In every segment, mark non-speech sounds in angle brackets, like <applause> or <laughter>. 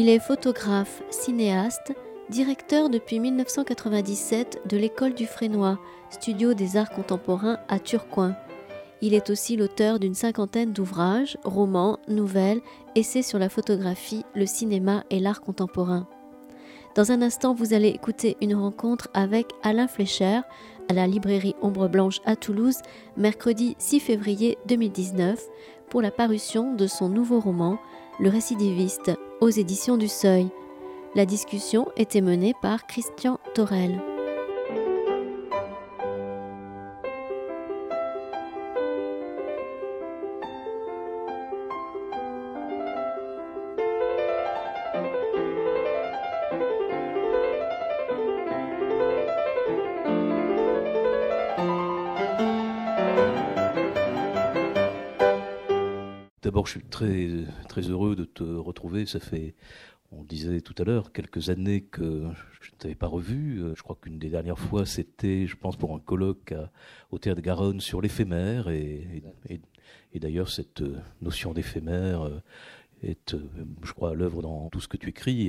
Il est photographe, cinéaste, directeur depuis 1997 de l'école du Frénois, studio des arts contemporains à Turcoing. Il est aussi l'auteur d'une cinquantaine d'ouvrages, romans, nouvelles, essais sur la photographie, le cinéma et l'art contemporain. Dans un instant, vous allez écouter une rencontre avec Alain Fleischer à la librairie Ombre Blanche à Toulouse, mercredi 6 février 2019, pour la parution de son nouveau roman, Le récidiviste, aux éditions du Seuil. La discussion était menée par Christian Torel. Je suis très, très heureux de te retrouver. Ça fait, on disait tout à l'heure, quelques années que je ne t'avais pas revu. Je crois qu'une des dernières fois, c'était, je pense, pour un colloque au Théâtre Garonne sur l'éphémère. Et, d'ailleurs, cette notion d'éphémère est, je crois, à l'œuvre dans tout ce que tu écris.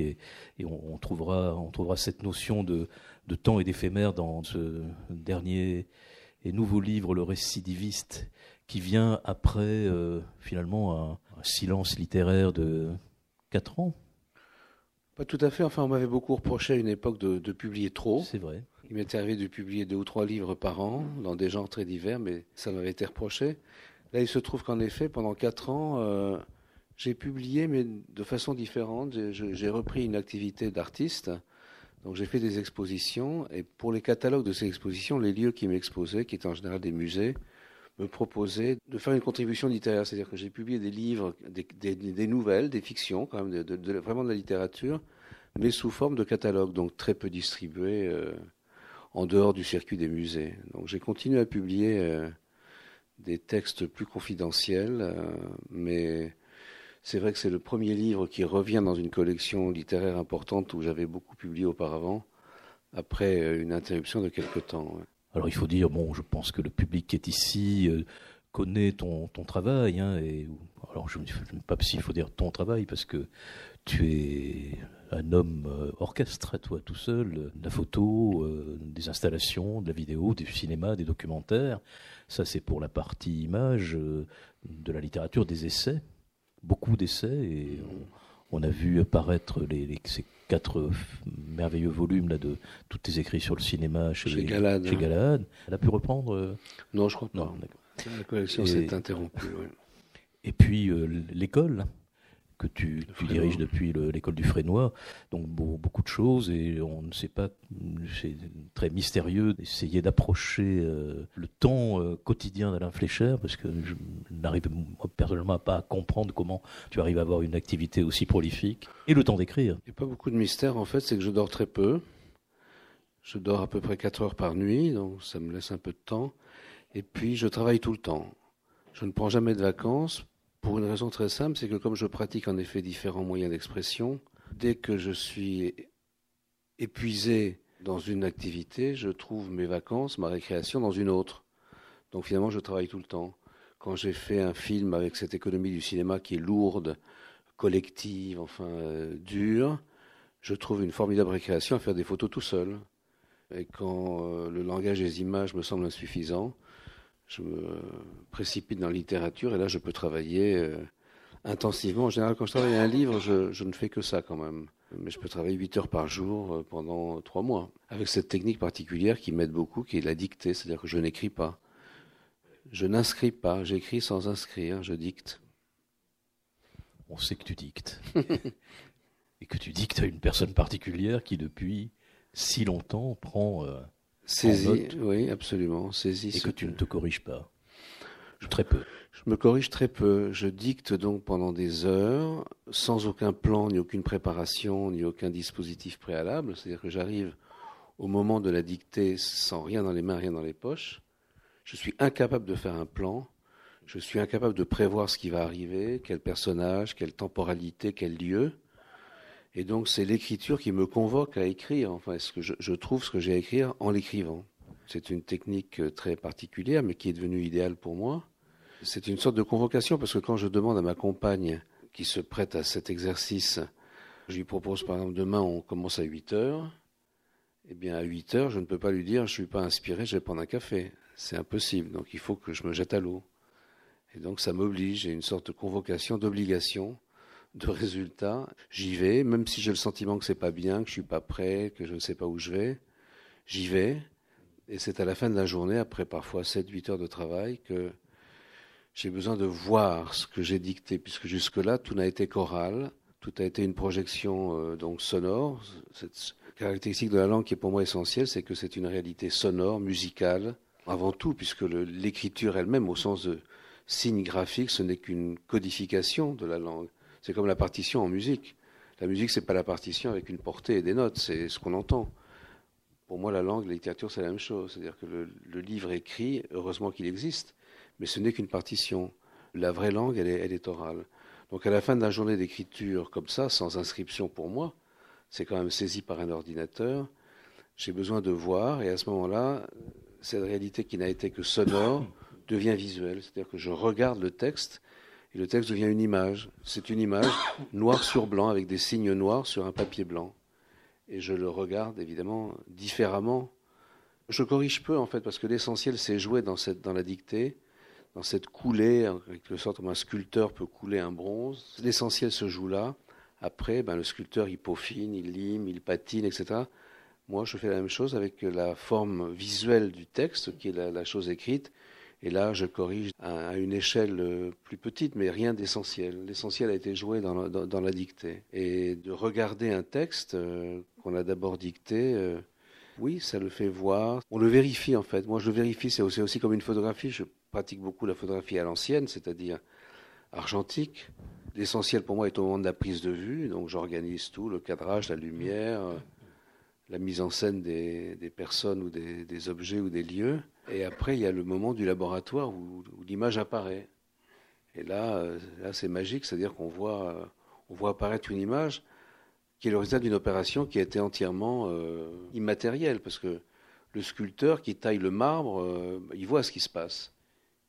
Et, on, trouvera, on trouvera cette notion de temps et d'éphémère dans ce dernier et nouveau livre, Le récidiviste, qui vient après euh, finalement un, silence littéraire de 4 ans. Pas tout à fait. Enfin, on m'avait beaucoup reproché à une époque de, publier trop. C'est vrai. Il m'était arrivé de publier deux ou trois livres par an dans des genres très divers, mais ça m'avait été reproché. Là, il se trouve qu'en effet, pendant quatre ans, euh, j'ai publié, mais de façon différente. J'ai repris une activité d'artiste. Donc j'ai fait des expositions, et pour les catalogues de ces expositions, les lieux qui m'exposaient, qui étaient en général des musées, me proposer de faire une contribution littéraire. C'est-à-dire que j'ai publié des livres, des, nouvelles, des fictions, quand même, de, vraiment de la littérature, mais sous forme de catalogue, donc très peu distribués euh, en dehors du circuit des musées. Donc j'ai continué à publier euh, des textes plus confidentiels, euh, mais c'est vrai que c'est le premier livre qui revient dans une collection littéraire importante où j'avais beaucoup publié auparavant, après une interruption de quelque temps. Alors il faut dire, bon, je pense que le public qui est ici euh, connaît ton, travail. Hein, alors je ne sais pas s'il faut dire ton travail, parce que tu es un homme euh, orchestre, toi tout seul, de la photo, euh, des installations, de la vidéo, du cinéma, des documentaires. Ça c'est pour la partie image, de la littérature, des essais, beaucoup d'essais. On, a vu apparaître les, quatre merveilleux volumes là, de tous tes écrits sur le cinéma chez, chez Galad. Chez Galad. Elle a pu reprendre euh, Non, je crois pas. La collection s'est interrompue. Et puis euh, l'école que tu, diriges depuis l'école du Frénois. Donc beaucoup de choses et on ne sait pas, c'est très mystérieux d'essayer d'approcher euh, le temps euh, quotidien d'Alain Flécher parce que je n'arrive personnellement pas à comprendre comment tu arrives à avoir une activité aussi prolifique et le temps d'écrire. Il n'y a pas beaucoup de mystère en fait, c'est que je dors très peu. Je dors à peu près 4 heures par nuit, donc ça me laisse un peu de temps. Et puis je travaille tout le temps. Je ne prends jamais de vacances pour une raison très simple, c'est que comme je pratique en effet différents moyens d'expression, dès que je suis épuisé dans une activité, je trouve mes vacances, ma récréation dans une autre. Donc finalement, je travaille tout le temps. Quand j'ai fait un film avec cette économie du cinéma qui est lourde, collective, enfin euh, dure, je trouve une formidable récréation à faire des photos tout seul. Et quand euh, le langage des images me semble insuffisant, je me précipite dans la littérature et là je peux travailler euh, intensivement. En général, quand je travaille un livre, je, ne fais que ça quand même. Mais je peux travailler 8 heures par jour euh, pendant 3 mois. Avec cette technique particulière qui m'aide beaucoup, qui est la dictée, c'est-à-dire que je n'écris pas. Je n'inscris pas, j'écris sans inscrire, je dicte. On sait que tu dictes. <laughs> et que tu dictes à une personne particulière qui, depuis si longtemps, prend euh, Saisie, oui, absolument. Saisie. Et que tu ne te corriges pas Très peu. Je me corrige très peu. Je dicte donc pendant des heures, sans aucun plan, ni aucune préparation, ni aucun dispositif préalable. C'est-à-dire que j'arrive au moment de la dictée sans rien dans les mains, rien dans les poches. Je suis incapable de faire un plan. Je suis incapable de prévoir ce qui va arriver, quel personnage, quelle temporalité, quel lieu. Et donc c'est l'écriture qui me convoque à écrire. Enfin, ce que je, trouve ce que j'ai à écrire en l'écrivant. C'est une technique euh, très particulière, mais qui est devenue idéale pour moi. C'est une sorte de convocation parce que quand je demande à ma compagne qui se prête à cet exercice, Je lui propose par exemple demain on commence à 8 heures. Eh bien à 8 heures, je ne peux pas lui dire je suis pas inspiré, je vais prendre un café. C'est impossible. Donc il faut que je me jette à l'eau. Et donc ça m'oblige, j'ai une sorte de convocation, d'obligation, de résultat. J'y vais, même si j'ai le sentiment que c'est pas bien, que je suis pas prêt, que je ne sais pas où je vais. J'y vais. Et c'est à la fin de la journée, après parfois 7-8 heures de travail, que j'ai besoin de voir ce que j'ai dicté, puisque jusque-là, tout n'a été choral, tout a été une projection euh, donc sonore. Cette caractéristique de la langue qui est pour moi essentielle, c'est que c'est une réalité sonore, musicale, avant tout, puisque l'écriture elle-même, au sens de signe graphique, ce n'est qu'une codification de la langue. C'est comme la partition en musique. La musique, c'est pas la partition avec une portée et des notes, c'est ce qu'on entend. Pour moi, la langue, la littérature, c'est la même chose. C'est-à-dire que le, livre écrit, heureusement qu'il existe, mais ce n'est qu'une partition. La vraie langue, elle est, orale. Donc à la fin de la journée d'écriture, comme ça, sans inscription pour moi, c'est quand même saisi par un ordinateur, j'ai besoin de voir, et à ce moment-là, cette réalité qui n'a été que sonore devient visuelle. C'est-à-dire que je regarde le texte, et le texte devient une image. C'est une image noir sur blanc, avec des signes noirs sur un papier blanc. Et je le regarde, évidemment, différemment. Je corrige peu, en fait, parce que l'essentiel, c'est jouer dans, cette, dans la dictée, dans cette coulée, en quelque sorte comme un sculpteur peut couler un bronze. L'essentiel se joue là. Après, ben, le sculpteur, il peaufine, il lime, il patine, etc. Moi, je fais la même chose avec la forme visuelle du texte, qui est la, chose écrite. Et là, je corrige à, une échelle euh, plus petite, mais rien d'essentiel. L'essentiel a été joué dans la, dictée. Et de regarder un texte euh, qu'on a d'abord dicté, euh, oui, ça le fait voir. On le vérifie en fait. Moi, je le vérifie, c'est aussi, aussi comme une photographie. Je pratique beaucoup la photographie à l'ancienne, c'est-à-dire argentique. L'essentiel pour moi est au moment de la prise de vue, donc j'organise tout, le cadrage, la lumière, la mise en scène des, personnes ou des, objets ou des lieux. Et après, il y a le moment du laboratoire où, l'image apparaît. Et là, là c'est magique, c'est-à-dire qu'on voit, on voit apparaître une image qui est le résultat d'une opération qui a été entièrement euh, immatérielle, parce que le sculpteur qui taille le marbre, euh, il voit ce qui se passe.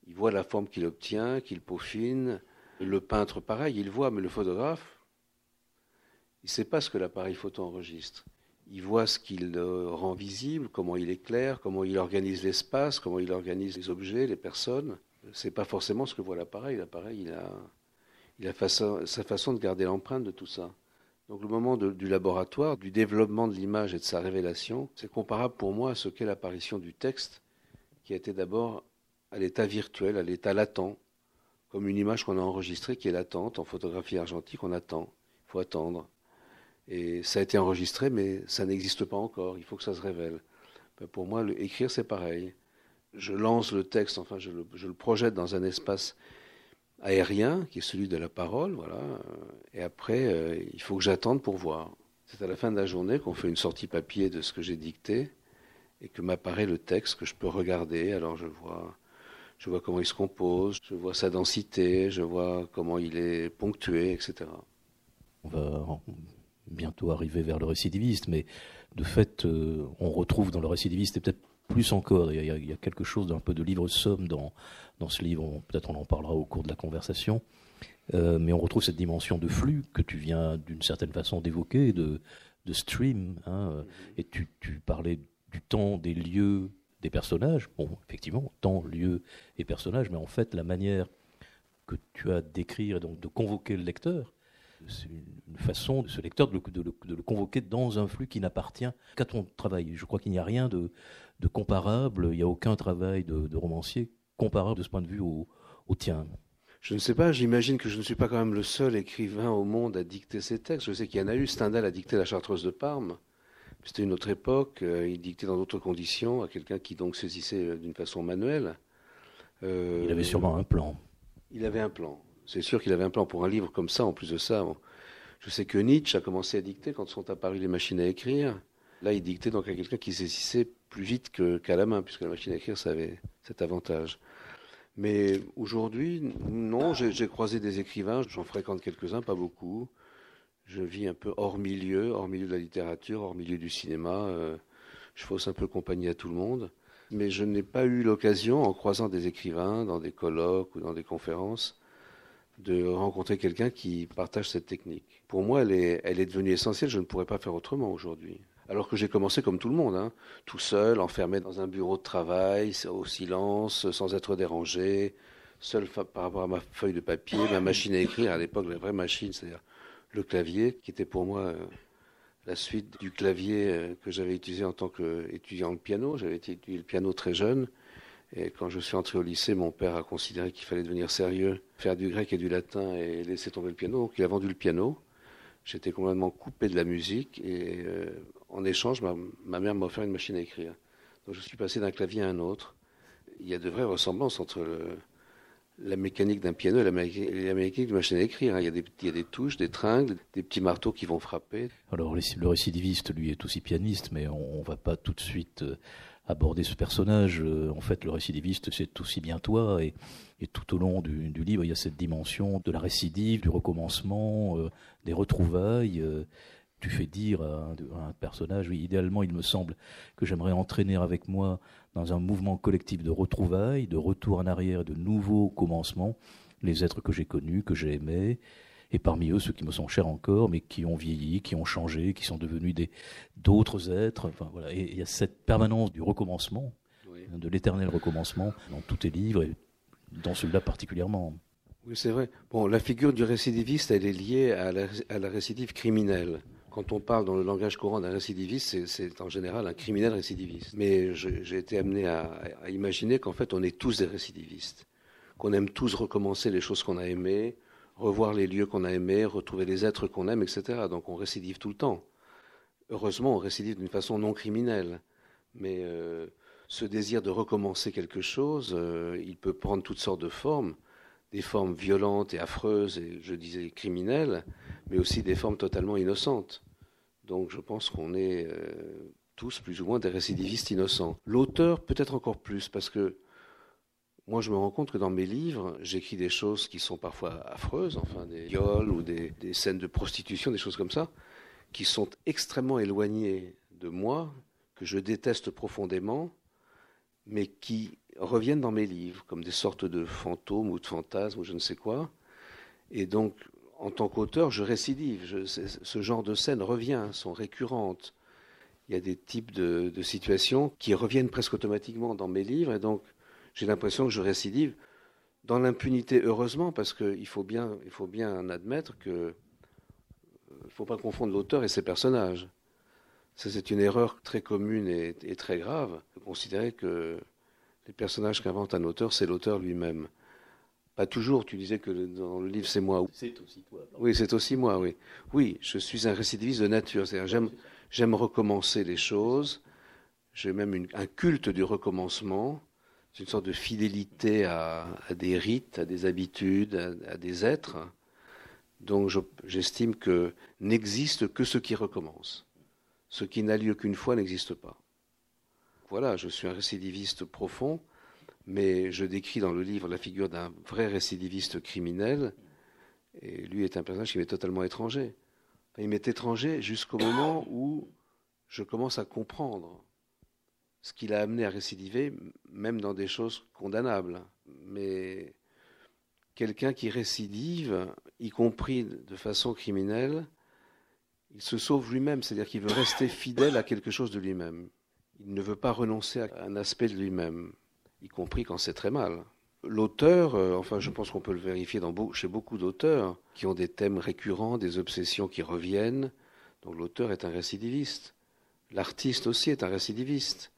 Il voit la forme qu'il obtient, qu'il peaufine. Le peintre, pareil, il voit, mais le photographe, il ne sait pas ce que l'appareil photo enregistre. Il voit ce qu'il euh, rend visible, comment il éclaire, comment il organise l'espace, comment il organise les objets, les personnes. Ce n'est pas forcément ce que voit l'appareil. L'appareil, il a, il a sa façon de garder l'empreinte de tout ça. Donc le moment du laboratoire, du développement de l'image et de sa révélation, c'est comparable pour moi à ce qu'est l'apparition du texte, qui a été d'abord à l'état virtuel, à l'état latent, comme une image qu'on a enregistrée qui est latente en photographie argentique, on attend, il faut attendre. Et ça a été enregistré, mais ça n'existe pas encore, il faut que ça se révèle. Ben, pour moi, écrire, c'est pareil. Je lance le texte, enfin, je le, projette dans un espace aérien, qui est celui de la parole, voilà. Et après, euh, il faut que j'attende pour voir. C'est à la fin de la journée qu'on fait une sortie papier de ce que j'ai dicté et que m'apparaît le texte que je peux regarder. Alors je vois je vois comment il se compose, je vois sa densité, je vois comment il est ponctué, etc. On va bientôt arriver vers le récidiviste, mais de fait, euh, on retrouve dans le récidiviste, et peut-être plus encore, il y, a, quelque chose d'un peu de livre-somme dans, dans ce livre, peut-être on en parlera au cours de la conversation, euh, mais on retrouve cette dimension de flux que tu viens d'une certaine façon d'évoquer, de, de stream, hein, et tu, tu parlais du temps, des lieux, des personnages. Bon, effectivement, temps, lieu et personnages, mais en fait, la manière que tu as d'écrire et donc de convoquer le lecteur, une façon de ce lecteur de le, convoquer dans un flux qui n'appartient qu'à ton travail. Je crois qu'il n'y a rien de, comparable, il n'y a aucun travail de, romancier comparable de ce point de vue au, au tien. Je ne sais pas, j'imagine que je ne suis pas quand même le seul écrivain au monde à dicter ces textes. Je sais qu'il y en a eu. Stendhal a dicté La Chartreuse de Parme. C'était une autre époque, euh, il dictait dans d'autres conditions à quelqu'un qui donc saisissait euh, d'une façon manuelle. Euh, il avait sûrement un plan. Il avait un plan. C'est sûr qu'il avait un plan pour un livre comme ça. En plus de ça, je sais que Nietzsche a commencé à dicter quand sont apparues les machines à écrire. Là, il dictait donc à quelqu'un qui saisissait plus vite qu'à la main, puisque la machine à écrire, ça avait cet avantage. Mais aujourd'hui, non, j'ai croisé des écrivains, j'en fréquente quelques-uns, pas beaucoup je vis un peu hors milieu, hors milieu de la littérature, hors milieu du cinéma. Euh, je fausse un peu compagnie à tout le monde. Mais je n'ai pas eu l'occasion, en croisant des écrivains dans des colloques ou dans des conférences, de rencontrer quelqu'un qui partage cette technique. Pour moi, elle est, elle est devenue essentielle, je ne pourrais pas faire autrement aujourd'hui. Alors que j'ai commencé comme tout le monde, hein, tout seul, enfermé dans un bureau de travail, au silence, sans être dérangé, seul par rapport à ma feuille de papier, ma machine à écrire, à l'époque la vraie machine, c'est-à-dire le clavier, qui était pour moi euh, la suite du clavier euh, que j'avais utilisé en tant qu'étudiant de piano. J'avais étudié le piano très jeune. Et quand je suis entré au lycée, mon père a considéré qu'il fallait devenir sérieux, faire du grec et du latin et laisser tomber le piano. Donc il a vendu le piano. J'étais complètement coupé de la musique et euh, en échange, ma, mère m'a offert une machine à écrire. Donc je suis passé d'un clavier à un autre. Il y a de vraies ressemblances entre la mécanique d'un piano et la, mécanique d'une machine à écrire. Il y, a des, il y, a des, touches, des tringles, des petits marteaux qui vont frapper. Alors le récidiviste, lui, est aussi pianiste, mais on ne va pas tout de suite euh, aborder ce personnage. Euh, en fait, le récidiviste, c'est aussi bien toi. Et, tout au long du, livre, il y a cette dimension de la récidive, du recommencement, euh, des retrouvailles. Euh, tu fais dire à un, personnage, oui, idéalement, il me semble que j'aimerais entraîner avec moi dans un mouvement collectif de retrouvailles, de retour en arrière, de nouveaux commencements, les êtres que j'ai connus, que j'ai aimés, et parmi eux ceux qui me sont chers encore, mais qui ont vieilli, qui ont changé, qui sont devenus des d'autres êtres. Enfin voilà, et il y a cette permanence du recommencement, de l'éternel recommencement dans tous tes livres et dans celui-là particulièrement. Oui, c'est vrai. Bon, la figure du récidiviste, elle est liée à la, à la récidive criminelle. Quand on parle dans le langage courant d'un récidiviste, c'est en général un criminel récidiviste. Mais j'ai été amené à, à imaginer qu'en fait, on est tous des récidivistes, qu'on aime tous recommencer les choses qu'on a aimées, revoir les lieux qu'on a aimés, retrouver les êtres qu'on aime, etc. Donc on récidive tout le temps. Heureusement, on récidive d'une façon non criminelle. Mais euh, ce désir de recommencer quelque chose, euh, il peut prendre toutes sortes de formes, des formes violentes et affreuses, et je disais criminelles, mais aussi des formes totalement innocentes. Donc je pense qu'on est euh, tous plus ou moins des récidivistes innocents. L'auteur peut-être encore plus, parce que moi, je me rends compte que dans mes livres, j'écris des choses qui sont parfois affreuses, enfin des viols ou des, scènes de prostitution, des choses comme ça, qui sont extrêmement éloignées de moi, que je déteste profondément, mais qui reviennent dans mes livres comme des sortes de fantômes ou de fantasmes ou je ne sais quoi. Et donc, en tant qu'auteur, je récidive. ce genre de scènes revient, sont récurrentes. Il y a des types de, de situations qui reviennent presque automatiquement dans mes livres, et donc j'ai l'impression que je récidive dans l'impunité, heureusement, parce qu'il faut bien, il faut bien admettre que ne euh, faut pas confondre l'auteur et ses personnages. Ça, c'est une erreur très commune et, très grave de considérer que les personnages qu'invente un auteur, c'est l'auteur lui-même. Pas toujours. Tu disais que dans le livre, c'est moi. C'est aussi toi. Oui, c'est aussi moi. Oui, oui. Je suis un récidiviste de nature. C'est-à-dire, j'aime, j'aime recommencer les choses. J'ai même un culte du recommencement. C'est une sorte de fidélité à, des rites, à des habitudes, à, des êtres. Donc j'estime que n'existe que ce qui recommence. Ce qui n'a lieu qu'une fois n'existe pas. Voilà, je suis un récidiviste profond, mais je décris dans le livre la figure d'un vrai récidiviste criminel, et lui est un personnage qui m'est totalement étranger. il m'est étranger jusqu'au moment où je commence à comprendre ce qui l'a amené à récidiver, même dans des choses condamnables. Mais quelqu'un qui récidive, y compris de façon criminelle, il se sauve lui-même, c'est-à-dire qu'il veut rester fidèle à quelque chose de lui-même. Il ne veut pas renoncer à un aspect de lui-même, y compris quand c'est très mal. L'auteur, euh, enfin je pense qu'on peut le vérifier dans, chez beaucoup d'auteurs, qui ont des thèmes récurrents, des obsessions qui reviennent, donc l'auteur est un récidiviste. L'artiste aussi est un récidiviste.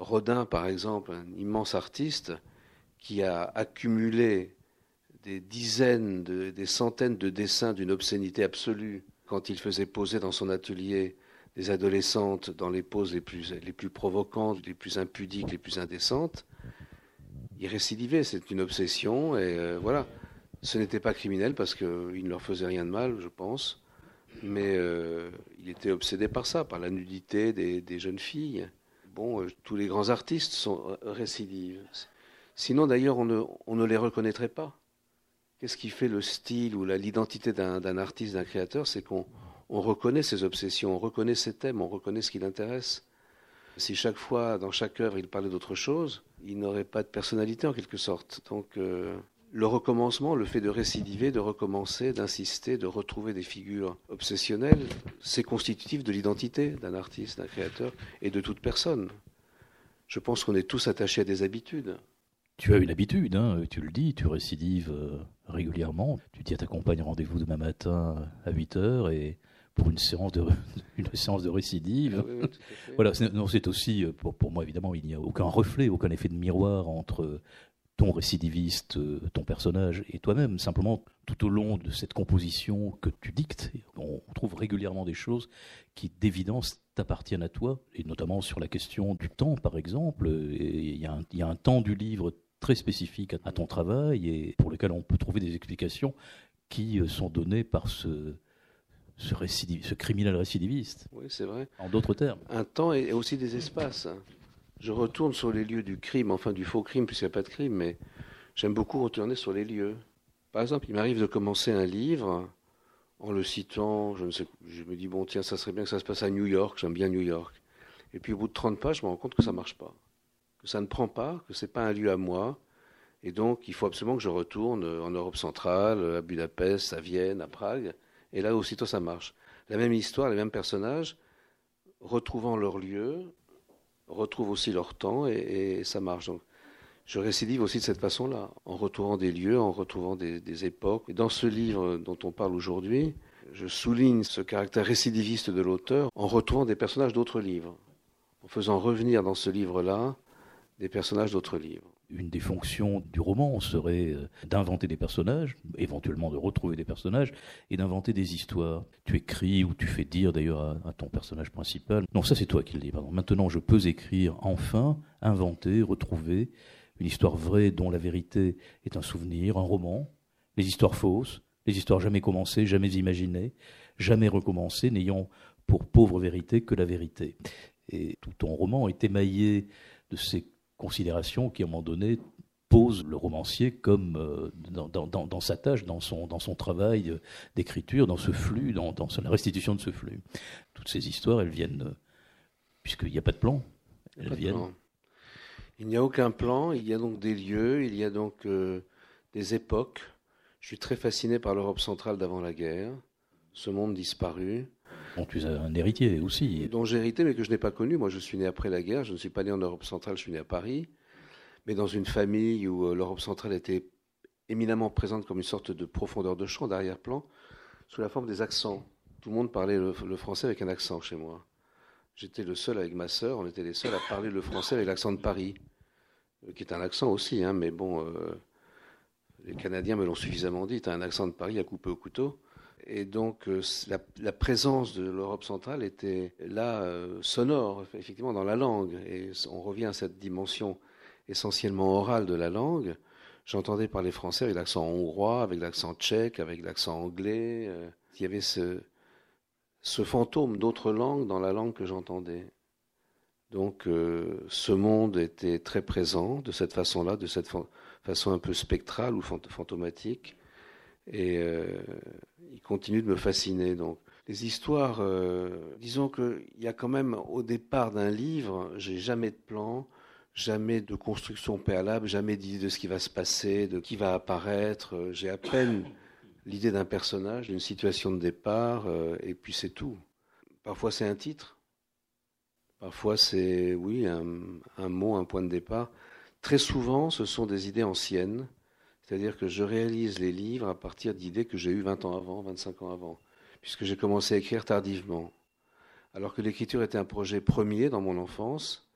Rodin, par exemple, un immense artiste qui a accumulé des dizaines, des centaines de dessins d'une obscénité absolue quand il faisait poser dans son atelier des adolescentes dans les poses les plus, les plus provocantes, les plus impudiques, les plus indécentes. Il récidivait, c'est une obsession, et euh, voilà. Ce n'était pas criminel parce qu'il ne leur faisait rien de mal, je pense, mais euh, il était obsédé par ça, par la nudité des jeunes filles. Bon, euh, tous les grands artistes sont euh, récidives. Sinon, d'ailleurs, on ne, les reconnaîtrait pas. Qu'est-ce qui fait le style ou l'identité d'un artiste, d'un créateur C'est qu'on reconnaît ses obsessions, on reconnaît ses thèmes, on reconnaît ce qui l'intéresse. Si chaque fois, dans chaque œuvre, il parlait d'autre chose, il n'aurait pas de personnalité en quelque sorte. Donc, euh, le recommencement, le fait de récidiver, de recommencer, d'insister, de retrouver des figures obsessionnelles, c'est constitutif de l'identité d'un artiste, d'un créateur et de toute personne. Je pense qu'on est tous attachés à des habitudes. Tu as une habitude, hein, tu le dis, tu récidives euh, régulièrement. Tu dis à ta compagne rendez-vous demain matin à 8 heures et pour une séance de, <laughs> une séance de récidive. Ah voilà, c'est aussi, euh, pour, pour, moi évidemment, il n'y a aucun reflet, aucun effet de miroir entre ton récidiviste, euh, ton personnage et toi-même. Simplement, tout au long de cette composition que tu dictes, on trouve régulièrement des choses qui, d'évidence, t'appartiennent à toi, et notamment sur la question du temps, par exemple. Il y, a un temps du livre très spécifique à ton travail et pour lequel on peut trouver des explications qui euh, sont données par ce, ce, ce criminel récidiviste. Oui, c'est vrai. En d'autres termes. Un temps et aussi des espaces. Je retourne sur les lieux du crime, enfin du faux crime, puisqu'il n'y a pas de crime, mais j'aime beaucoup retourner sur les lieux. Par exemple, il m'arrive de commencer un livre en le citant, je, me dis, bon, tiens, ça serait bien que ça se passe à New York, j'aime bien New York. Et puis au bout de 30 pages, je me rends compte que ça ne marche pas, que ça ne prend pas, que ce n'est pas un lieu à moi. Et donc, il faut absolument que je retourne en Europe centrale, à Budapest, à Vienne, à Prague. Et là, aussitôt, ça marche. La même histoire, les mêmes personnages, retrouvant leur lieu, retrouvent aussi leur temps et, ça marche. Je récidive aussi de cette façon-là, en retrouvant des lieux, en retrouvant des, époques. Et dans ce livre dont on parle aujourd'hui, je souligne ce caractère récidiviste de l'auteur en retrouvant des personnages d'autres livres, en faisant revenir dans ce livre-là des personnages d'autres livres une des fonctions du roman serait euh, d'inventer des personnages, éventuellement de retrouver des personnages, et d'inventer des histoires. Tu écris ou tu fais dire d'ailleurs à, ton personnage principal. Non, ça c'est toi qui le dis. Pardon. Maintenant, je peux écrire enfin, inventer, retrouver une histoire vraie dont la vérité est un souvenir, un roman. Les histoires fausses, les histoires jamais commencées, jamais imaginées, jamais recommencées, n'ayant pour pauvre vérité que la vérité. Et tout ton roman est émaillé de ces considération qui, à un moment donné, pose le romancier comme euh, dans, sa tâche, dans son, dans son travail euh, d'écriture, dans ce flux, dans, la restitution de ce flux. Toutes ces histoires, elles viennent, euh, puisqu'il n'y a pas de plan, elles viennent. Il n'y a aucun plan, il y a donc des lieux, il y a donc des époques. Je suis très fasciné par l'Europe centrale d'avant la guerre, ce monde disparu. Bon, tu es un héritier aussi. Dont j'ai hérité, mais que je n'ai pas connu. Moi, je suis né après la guerre. Je ne suis pas né en Europe centrale, je suis né à Paris. Mais dans une famille où euh, l'Europe centrale était éminemment présente comme une sorte de profondeur de champ, d'arrière-plan, sous la forme des accents. Tout le monde parlait le, français avec un accent chez moi. J'étais le seul avec ma sœur, on était les seuls à parler le français avec l'accent de Paris, euh, qui est un accent aussi, hein, mais bon, euh, les Canadiens me l'ont suffisamment dit, as un accent de Paris à couper au couteau. Et donc euh, la, présence de l'Europe centrale était là euh, sonore, effectivement, dans la langue. Et on revient à cette dimension essentiellement orale de la langue. J'entendais parler français avec l'accent hongrois, avec l'accent tchèque, avec l'accent anglais. Euh. il y avait ce, ce fantôme d'autres langues dans la langue que j'entendais. Donc ce monde était très présent de cette façon-là, de cette façon un peu spectrale ou fantomatique. Et euh, il continue de me fasciner. Donc, les histoires, euh, disons qu'il y a quand même au départ d'un livre, j'ai jamais de plan, jamais de construction préalable, jamais d'idée de ce qui va se passer, de qui va apparaître. J'ai à peine l'idée d'un personnage, d'une situation de départ, euh, et puis c'est tout. Parfois c'est un titre, parfois c'est, oui, un, mot, un point de départ. Très souvent, ce sont des idées anciennes c'est-à-dire que je réalise les livres à partir d'idées que j'ai eues 20 ans avant, 25 ans avant, puisque j'ai commencé à écrire tardivement. Alors que l'écriture était un projet premier dans mon enfance,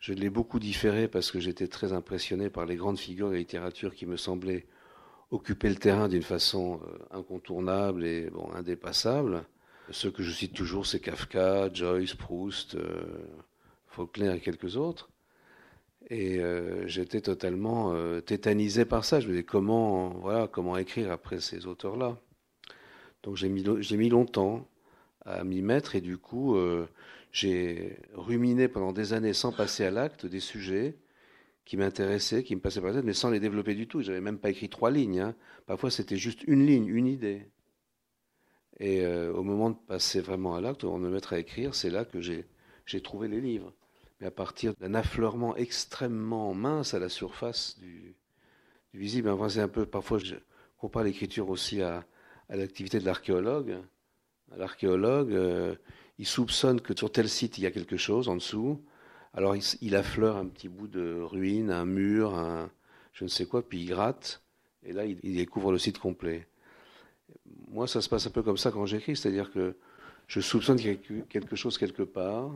je l'ai beaucoup différé parce que j'étais très impressionné par les grandes figures de la littérature qui me semblaient occuper le terrain d'une façon euh, incontournable et indépassable. Ceux que je cite toujours, c'est Kafka, Joyce, Proust, euh, Faulkner et quelques autres. Et euh, j'étais totalement euh, tétanisé par ça. Je me disais comment, voilà, comment écrire après ces auteurs-là? Donc j'ai mis, j'ai mis longtemps à m'y mettre et du coup euh, j'ai ruminé pendant des années sans passer à l'acte des sujets qui m'intéressaient, qui me passaient par la tête, mais sans les développer du tout. J'avais même pas écrit trois lignes. Hein. Parfois c'était juste une ligne, une idée. Et au moment de passer vraiment à l'acte, de me mettre à écrire, c'est là que j'ai, j'ai trouvé les livres mais à partir d'un affleurement extrêmement mince à la surface du, visible. Un peu, parfois, je compare l'écriture aussi à, l'activité de l'archéologue. L'archéologue, euh, il soupçonne que sur tel site, il y a quelque chose en dessous. Alors, il, affleure un petit bout de ruine, un mur, un, je ne sais quoi, puis il gratte. Et là, il, il découvre le site complet. Moi, ça se passe un peu comme ça quand j'écris, c'est-à-dire que je soupçonne qu'il y a quelque chose quelque part.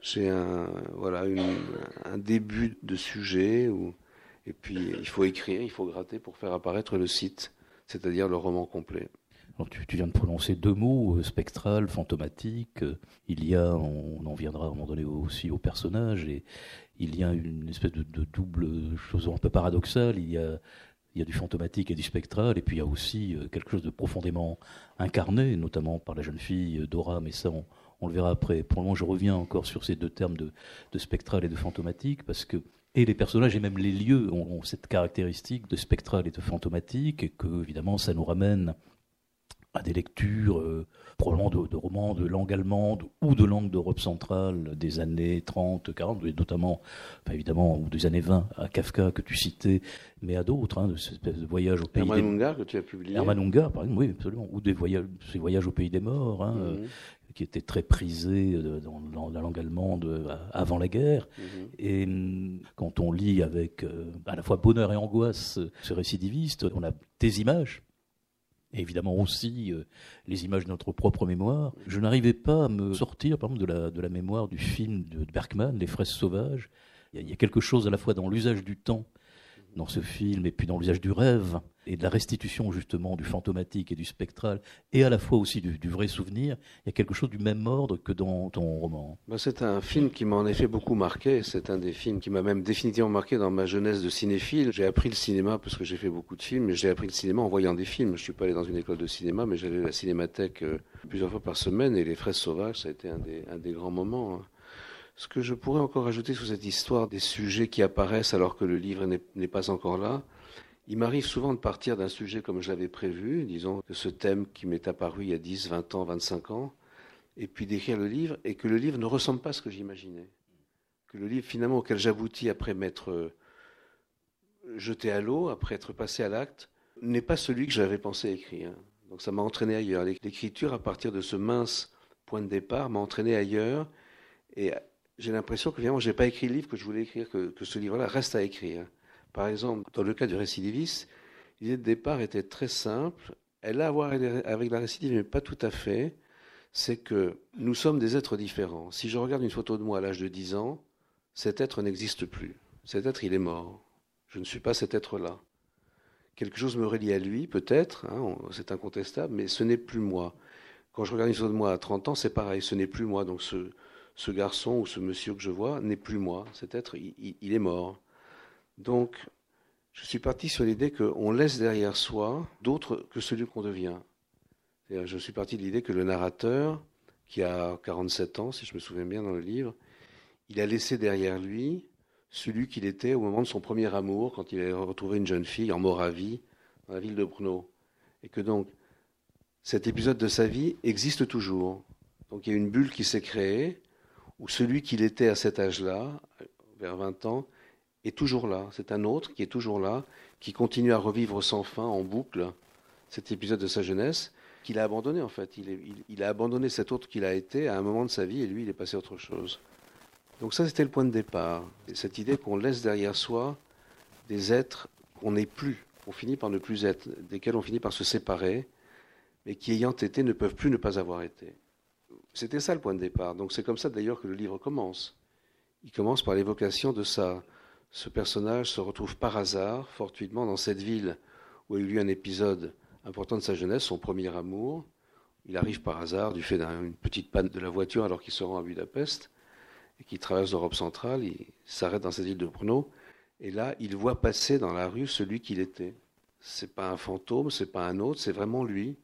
J'ai un, voilà, un début de sujet, et puis il faut écrire, il faut gratter pour faire apparaître le site, c'est-à-dire le roman complet. Alors tu, viens de prononcer deux mots, euh, spectral, fantomatique. Il y a, on, en viendra à un moment donné aussi au personnage, et il y a une espèce de, double chose un peu paradoxale. Il y a il y a du fantomatique et du spectral, et puis il y a aussi euh, quelque chose de profondément incarné, notamment par la jeune fille euh, Dora, mais ça le verra après. Pour le moment, je reviens encore sur ces deux termes de, spectral et de fantomatique, parce que et les personnages et même les lieux ont, cette caractéristique de spectral et de fantomatique, et que évidemment ça nous ramène à des lectures euh, probablement de, romans de langue allemande ou de langue d'Europe centrale des années 30, 40, et notamment, évidemment, ou des années 20, à Kafka que tu citais, mais à d'autres, hein, de ces de voyages au pays des... Ungar que tu as publié. Hermann Ungar, par exemple, oui, absolument, ou des voyages, ces voyages au pays des morts, hein, mhm. Qui étaient très prisés euh, dans, la langue allemande euh, avant la guerre. Mhm. Et hum, quand on lit avec à la fois bonheur et angoisse ce récidiviste, on a des images et évidemment aussi euh, les images de notre propre mémoire. Je n'arrivais pas à me sortir, par exemple, de la, de la mémoire du film de Bergman, Les fraises sauvages. il y a quelque chose à la fois dans l'usage du temps dans ce film, et puis dans l'usage du rêve, et de la restitution justement du fantomatique et du spectral, et à la fois aussi du, vrai souvenir, il y a quelque chose du même ordre que dans ton roman. Ben, c'est un film qui m'a en effet beaucoup marqué, c'est un des films qui m'a même définitivement marqué dans ma jeunesse de cinéphile. J'ai appris le cinéma parce que j'ai fait beaucoup de films, mais j'ai appris le cinéma en voyant des films. Je ne suis pas allé dans une école de cinéma, mais j'allais à la cinémathèque euh, plusieurs fois par semaine, et Les Fraises Sauvages, ça a été un des, un des grands moments. Ce que je pourrais encore ajouter sur cette histoire des sujets qui apparaissent alors que le livre n'est pas encore là, il m'arrive souvent de partir d'un sujet comme je l'avais prévu, disons que ce thème qui m'est apparu il y a 10, 20 ans, 25 ans, et puis d'écrire le livre, et que le livre ne ressemble pas à ce que j'imaginais. Que le livre finalement auquel j'aboutis après m'être euh, jeté à l'eau, après être passé à l'acte, n'est pas celui que j'avais pensé écrire. Donc ça m'a entraîné ailleurs. L'écriture, à partir de ce mince point de départ, m'a entraîné ailleurs, et j'ai l'impression que finalement, je n'ai pas écrit le livre que je voulais écrire, que, ce livre-là reste à écrire. Par exemple, dans le cas du récidiviste, l'idée de départ était très simple. Elle a à voir avec la récidive, mais pas tout à fait. C'est que nous sommes des êtres différents. Si je regarde une photo de moi à l'âge de 10 ans, cet être n'existe plus. Cet être, il est mort. Je ne suis pas cet être-là. Quelque chose me relie à lui, peut-être, hein, c'est incontestable, mais ce n'est plus moi. Quand je regarde une photo de moi à 30 ans, c'est pareil, ce n'est plus moi. Donc ce, ce garçon ou ce monsieur que je vois n'est plus moi. Cet être, il, est mort. Donc, je suis parti sur l'idée qu'on laisse derrière soi d'autres que celui qu'on devient. Je suis parti de l'idée que le narrateur, qui a 47 ans, si je me souviens bien dans le livre, il a laissé derrière lui celui qu'il était au moment de son premier amour, quand il a retrouvé une jeune fille en Moravie, dans la ville de Brno. Et que donc, cet épisode de sa vie existe toujours. Donc il y a une bulle qui s'est créée, où celui qu'il était à cet âge-là, vers 20 ans, est toujours là. C'est un autre qui est toujours là, qui continue à revivre sans fin, en boucle, cet épisode de sa jeunesse, qu'il a abandonné en fait. Il, a abandonné cet autre qu'il a été à un moment de sa vie et lui, il est passé autre chose. Donc ça, c'était le point de départ. Cette idée qu'on laisse derrière soi des êtres qu'on n'est plus, qu'on finit par ne plus être, desquels on finit par se séparer, mais qui ayant été ne peuvent plus ne pas avoir été. C'était ça le point de départ. Donc c'est comme ça d'ailleurs que le livre commence. Il commence par l'évocation de ça. Ce personnage se retrouve par hasard, fortuitement, dans cette ville où a eu lieu un épisode important de sa jeunesse, son premier amour. Il arrive par hasard, du fait d'une petite panne de la voiture alors qu'il se rend à Budapest et qu'il traverse l'Europe centrale. Il s'arrête dans cette ville de Brno. Et là, il voit passer dans la rue celui qu'il était. C'est pas un fantôme, c'est pas un autre, c'est vraiment lui.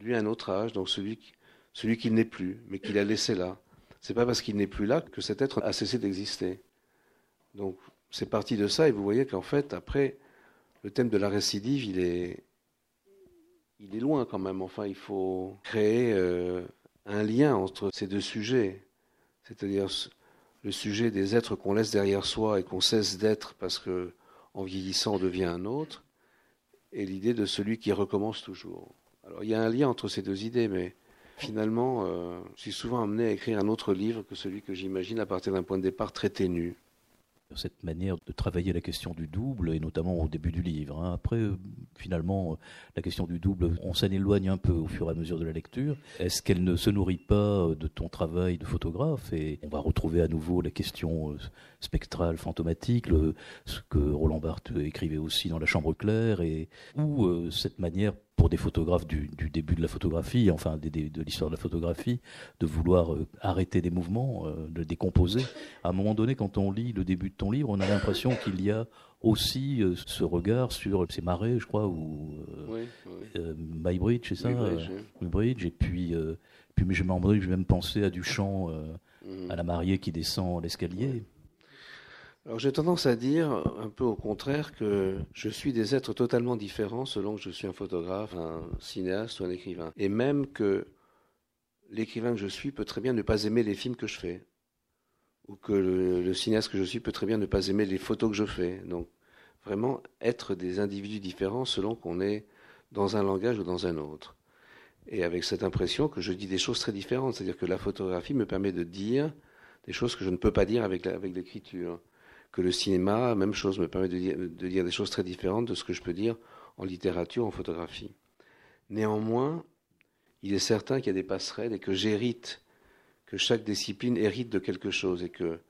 Lui un autre âge, donc celui qui, celui qu'il n'est plus, mais qu'il a laissé là. C'est pas parce qu'il n'est plus là que cet être a cessé d'exister. Donc c'est parti de ça, et vous voyez qu'en fait, après, le thème de la récidive, il est, il est loin quand même. Enfin, il faut créer euh, un lien entre ces deux sujets, c'est-à-dire le sujet des êtres qu'on laisse derrière soi et qu'on cesse d'être parce que en vieillissant, on devient un autre, et l'idée de celui qui recommence toujours. Alors il y a un lien entre ces deux idées, mais finalement, euh, je suis souvent amené à écrire un autre livre que celui que j'imagine à partir d'un point de départ très ténu cette manière de travailler la question du double, et notamment au début du livre. Hein. Après, euh, finalement, euh, la question du double, on s'en éloigne un peu au fur et à mesure de la lecture. Est-ce qu'elle ne se nourrit pas de ton travail de photographe? Et on va retrouver à nouveau la question spectrale, fantomatique, ce que Roland Barthes écrivait aussi dans La Chambre claire, et où cette manière pour des photographes du, début de la photographie, enfin de l'histoire de la photographie, de vouloir euh, arrêter des mouvements, euh, de décomposer. À un moment donné, quand on lit le début de ton livre, on a l'impression qu'il y a aussi euh, ce regard sur ces marais, je crois, ou oui, My Bridge, c'est ça My Bridge, et puis, puis je j'ai même pensé à Duchamp, mm. à la mariée qui descend l'escalier. Alors j'ai tendance à dire, un peu au contraire, que je suis des êtres totalement différents selon que je suis un photographe, un cinéaste ou un écrivain. Et même que l'écrivain que je suis peut très bien ne pas aimer les films que je fais. Ou que le, cinéaste que je suis peut très bien ne pas aimer les photos que je fais. Donc vraiment être des individus différents selon qu'on est dans un langage ou dans un autre. Et avec cette impression que je dis des choses très différentes. C'est-à-dire que la photographie me permet de dire des choses que je ne peux pas dire avec l'écriture que le cinéma, même chose, me permet de dire, des choses très différentes de ce que je peux dire en littérature, en photographie. Néanmoins, il est certain qu'il y a des passerelles et que j'hérite, que chaque discipline hérite de quelque chose et que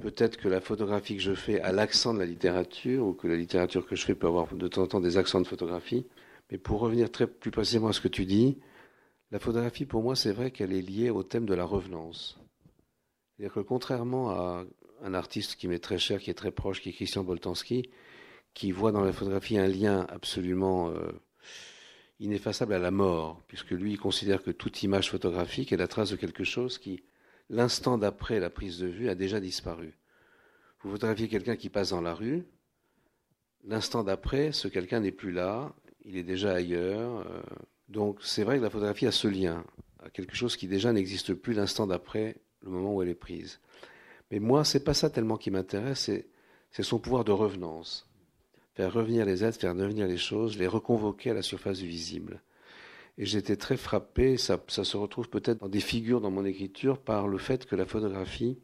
peut-être que la photographie que je fais a l'accent de la littérature ou que la littérature que je fais peut avoir de temps en temps des accents de photographie. Mais pour revenir très plus précisément à ce que tu dis, la photographie pour moi c'est vrai qu'elle est liée au thème de la revenance. C'est-à-dire que contrairement à un artiste qui m'est très cher, qui est très proche, qui est Christian Boltanski, qui voit dans la photographie un lien absolument euh, ineffaçable à la mort, puisque lui, il considère que toute image photographique est la trace de quelque chose qui, l'instant d'après la prise de vue, a déjà disparu. Vous photographiez quelqu'un qui passe dans la rue, l'instant d'après, ce quelqu'un n'est plus là, il est déjà ailleurs. Euh, donc c'est vrai que la photographie a ce lien, à quelque chose qui déjà n'existe plus l'instant d'après le moment où elle est prise. Mais moi, c'est pas ça tellement qui m'intéresse, c'est son pouvoir de revenance. Faire revenir les êtres, faire devenir les choses, les reconvoquer à la surface du visible. Et j'étais très frappé, ça, se retrouve peut-être dans des figures dans mon écriture, par le fait que la photographie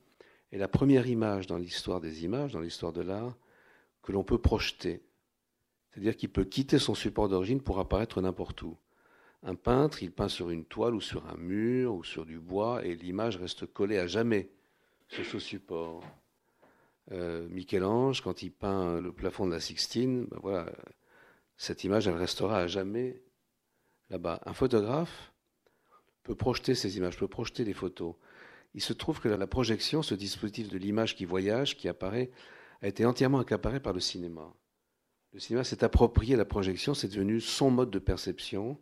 est la première image dans l'histoire des images, dans l'histoire de l'art, que l'on peut projeter. C'est-à-dire qu'il peut quitter son support d'origine pour apparaître n'importe où. Un peintre, il peint sur une toile ou sur un mur ou sur du bois et l'image reste collée à jamais ce support. Euh, Michel-Ange, quand il peint le plafond de la Sixtine, ben voilà, cette image, elle restera à jamais là-bas. Un photographe peut projeter ces images, peut projeter les photos. Il se trouve que la projection, ce dispositif de l'image qui voyage, qui apparaît, a été entièrement accaparé par le cinéma. Le cinéma s'est approprié la projection, c'est devenu son mode de perception,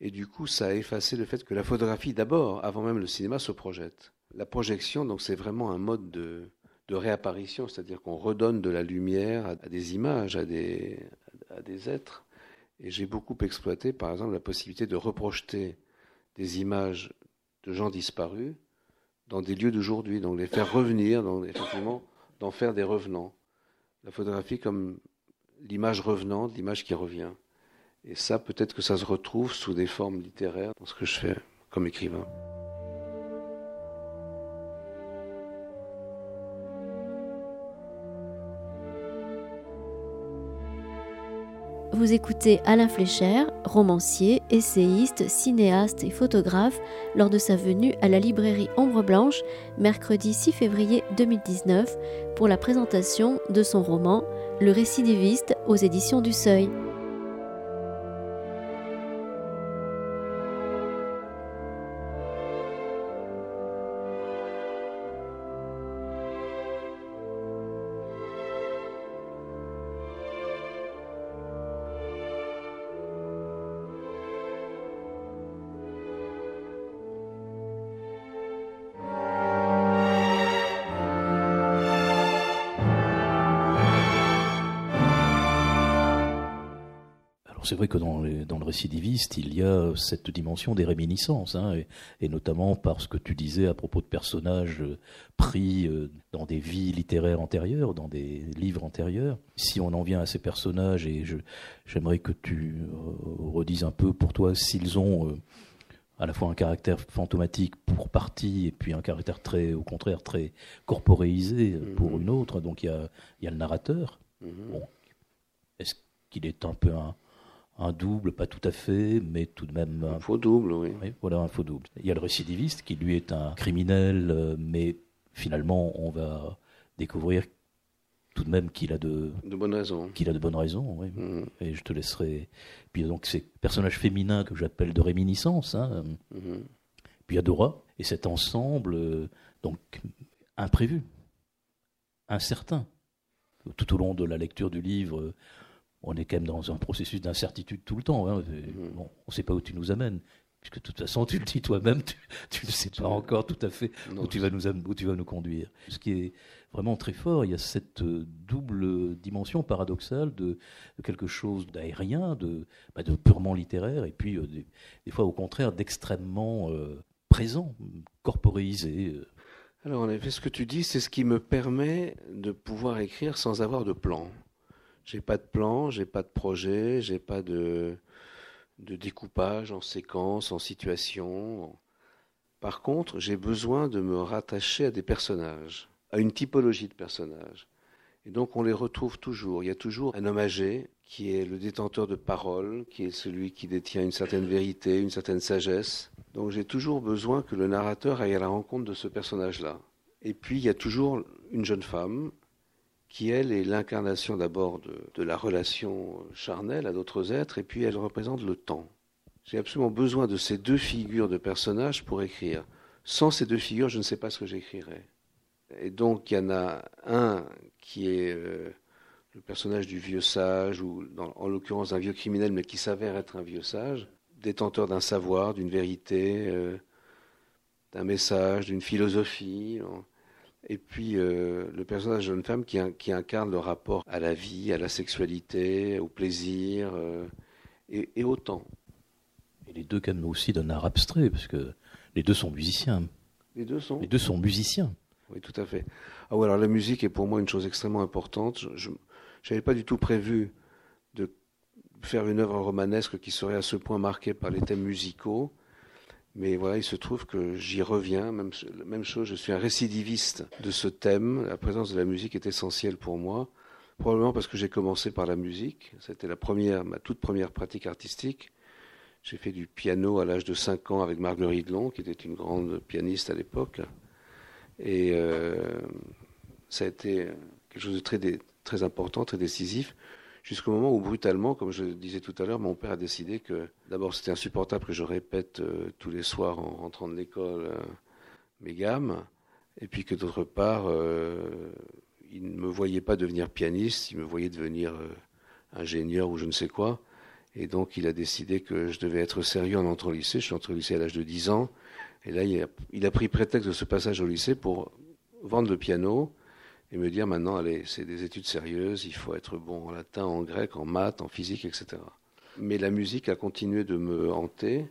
et du coup, ça a effacé le fait que la photographie, d'abord, avant même le cinéma, se projette. La projection, donc, c'est vraiment un mode de, réapparition, c'est-à-dire qu'on redonne de la lumière à, des images, à des, à des êtres. Et j'ai beaucoup exploité, par exemple, la possibilité de reprojeter des images de gens disparus dans des lieux d'aujourd'hui, donc les faire revenir, donc effectivement, d'en faire des revenants. La photographie comme l'image revenante, l'image qui revient. Et ça, peut-être que ça se retrouve sous des formes littéraires dans ce que je fais comme écrivain. Vous écoutez Alain Fléchère, romancier, essayiste, cinéaste et photographe, lors de sa venue à la librairie Ombre Blanche, mercredi 6 février 2019, pour la présentation de son roman Le récidiviste aux éditions du Seuil. C'est vrai que dans, dans, le récidiviste, il y a cette dimension des réminiscences, hein, et, notamment parce que tu disais à propos de personnages euh, pris euh, dans des vies littéraires antérieures, dans des livres antérieurs. Si on en vient à ces personnages, et j'aimerais que tu euh, redises un peu pour toi s'ils ont à la fois un caractère fantomatique pour partie et puis un caractère très, au contraire, très corporéisé pour mhm. une autre. Donc il y a, y a le narrateur. Mhm. Bon. Est-ce qu'il est un peu un, un double, pas tout à fait, mais tout de même. Un faux double, oui. Voilà, un faux double. Il y a le récidiviste qui, lui, est un criminel, euh, mais finalement, on va découvrir tout de même qu'il a de, de bonnes raisons. Qu'il a de bonnes raisons, oui. Mm. Et je te laisserai. Puis donc ces personnages féminins que j'appelle de réminiscence. Hein. Mm-hmm. Puis Adora et cet ensemble, euh, donc imprévu, incertain. Tout au long de la lecture du livre, on est quand même dans un processus d'incertitude tout le temps. Hein. Mm. on ne sait pas où tu nous amènes. Puisque de toute façon, tu le dis toi-même, tu, ne sais pas encore tout à fait où, tu vas nous, où tu vas nous conduire. Ce qui est vraiment très fort, il y a cette euh, double dimension paradoxale de, quelque chose d'aérien, de, bah, de, purement littéraire, et puis euh, des, fois au contraire d'extrêmement euh, présent, corporéisé. Alors en effet, ce que tu dis, c'est ce qui me permet de pouvoir écrire sans avoir de plan. J'ai pas de plan, j'ai pas de projet, j'ai pas de, découpage en séquence, en situation. Par contre, j'ai besoin de me rattacher à des personnages, à une typologie de personnages. Et donc on les retrouve toujours. Il y a toujours un homme âgé qui est le détenteur de parole, qui est celui qui détient une certaine vérité, une certaine sagesse. Donc j'ai toujours besoin que le narrateur aille à la rencontre de ce personnage-là. Et puis il y a toujours une jeune femme qui, elle, est l'incarnation d'abord de, la relation charnelle à d'autres êtres, et puis elle représente le temps. J'ai absolument besoin de ces deux figures de personnages pour écrire. Sans ces deux figures, je ne sais pas ce que j'écrirais. Et donc, il y en a un qui est euh, le personnage du vieux sage, ou en l'occurrence un vieux criminel, mais qui s'avère être un vieux sage, détenteur d'un savoir, d'une vérité, euh, d'un message, d'une philosophie et puis euh, le personnage de jeune femme qui, qui, incarne le rapport à la vie, à la sexualité, au plaisir euh, et, au temps. Et les deux canons aussi d'un art abstrait, parce que les deux sont musiciens. Les deux sont Les deux sont musiciens. Oui, tout à fait. Ah alors la musique est pour moi une chose extrêmement importante. Je n'avais pas du tout prévu de faire une œuvre romanesque qui serait à ce point marquée par les thèmes musicaux. Mais voilà, il se trouve que j'y reviens, même, même chose, je suis un récidiviste de ce thème. La présence de la musique est essentielle pour moi, probablement parce que j'ai commencé par la musique. C'était la première, ma toute première pratique artistique. J'ai fait du piano à l'âge de 5 ans avec Marguerite Long, qui était une grande pianiste à l'époque. Et euh, ça a été quelque chose de très, très important, très décisif jusqu'au moment où brutalement, comme je disais tout à l'heure, mon père a décidé que d'abord c'était insupportable que je répète euh, tous les soirs en rentrant de l'école euh, mes gammes, et puis que d'autre part, euh, il ne me voyait pas devenir pianiste, il me voyait devenir ingénieur ou je ne sais quoi. Et donc il a décidé que je devais être sérieux en entrant au lycée. Je suis entré au lycée à l'âge de 10 ans. Et là, il a pris prétexte de ce passage au lycée pour vendre le piano et me dire maintenant, allez, c'est des études sérieuses, il faut être bon en latin, en grec, en maths, en physique, etc. Mais la musique a continué de me hanter.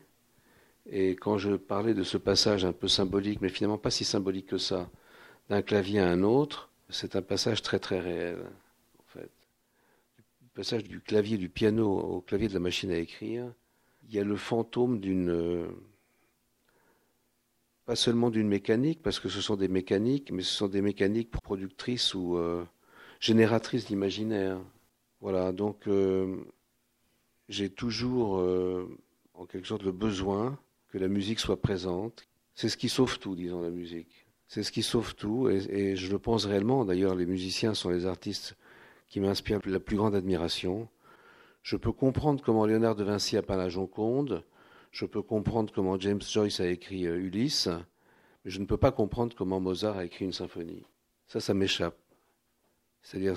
Et quand je parlais de ce passage un peu symbolique, mais finalement pas si symbolique que ça, d'un clavier à un autre, c'est un passage très très réel, en fait. Le passage du clavier du piano au clavier de la machine à écrire, il y a le fantôme d'une pas seulement d'une mécanique, parce que ce sont des mécaniques, mais ce sont des mécaniques productrices ou euh, génératrices d'imaginaire. Voilà, donc euh, j'ai toujours, euh, en quelque sorte, le besoin que la musique soit présente. C'est ce qui sauve tout, disons, la musique. C'est ce qui sauve tout, et, et je le pense réellement. D'ailleurs, les musiciens sont les artistes qui m'inspirent la plus grande admiration. Je peux comprendre comment Léonard de Vinci a peint la Joconde, je peux comprendre comment James Joyce a écrit euh, Ulysse, mais je ne peux pas comprendre comment Mozart a écrit une symphonie. Ça, ça m'échappe. C'est-à-dire,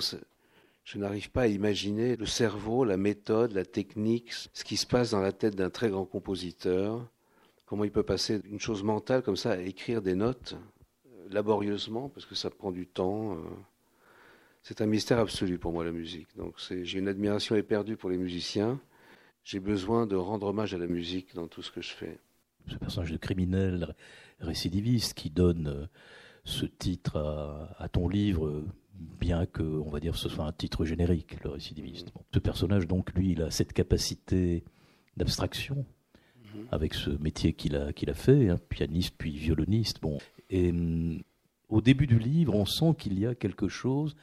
je n'arrive pas à imaginer le cerveau, la méthode, la technique, ce qui se passe dans la tête d'un très grand compositeur, comment il peut passer d'une chose mentale comme ça à écrire des notes euh, laborieusement, parce que ça prend du temps. Euh. C'est un mystère absolu pour moi, la musique. Donc j'ai une admiration éperdue pour les musiciens. J'ai besoin de rendre hommage à la musique dans tout ce que je fais. Ce personnage de criminel récidiviste qui donne euh, ce titre à, ton livre, bien que, on va dire, ce soit un titre générique, le récidiviste. ce personnage, donc, lui, il a cette capacité d'abstraction mhm. avec ce métier qu'il a, qu'il a fait, hein, pianiste puis violoniste. Bon. Et hum, au début du livre, on sent qu'il y a quelque chose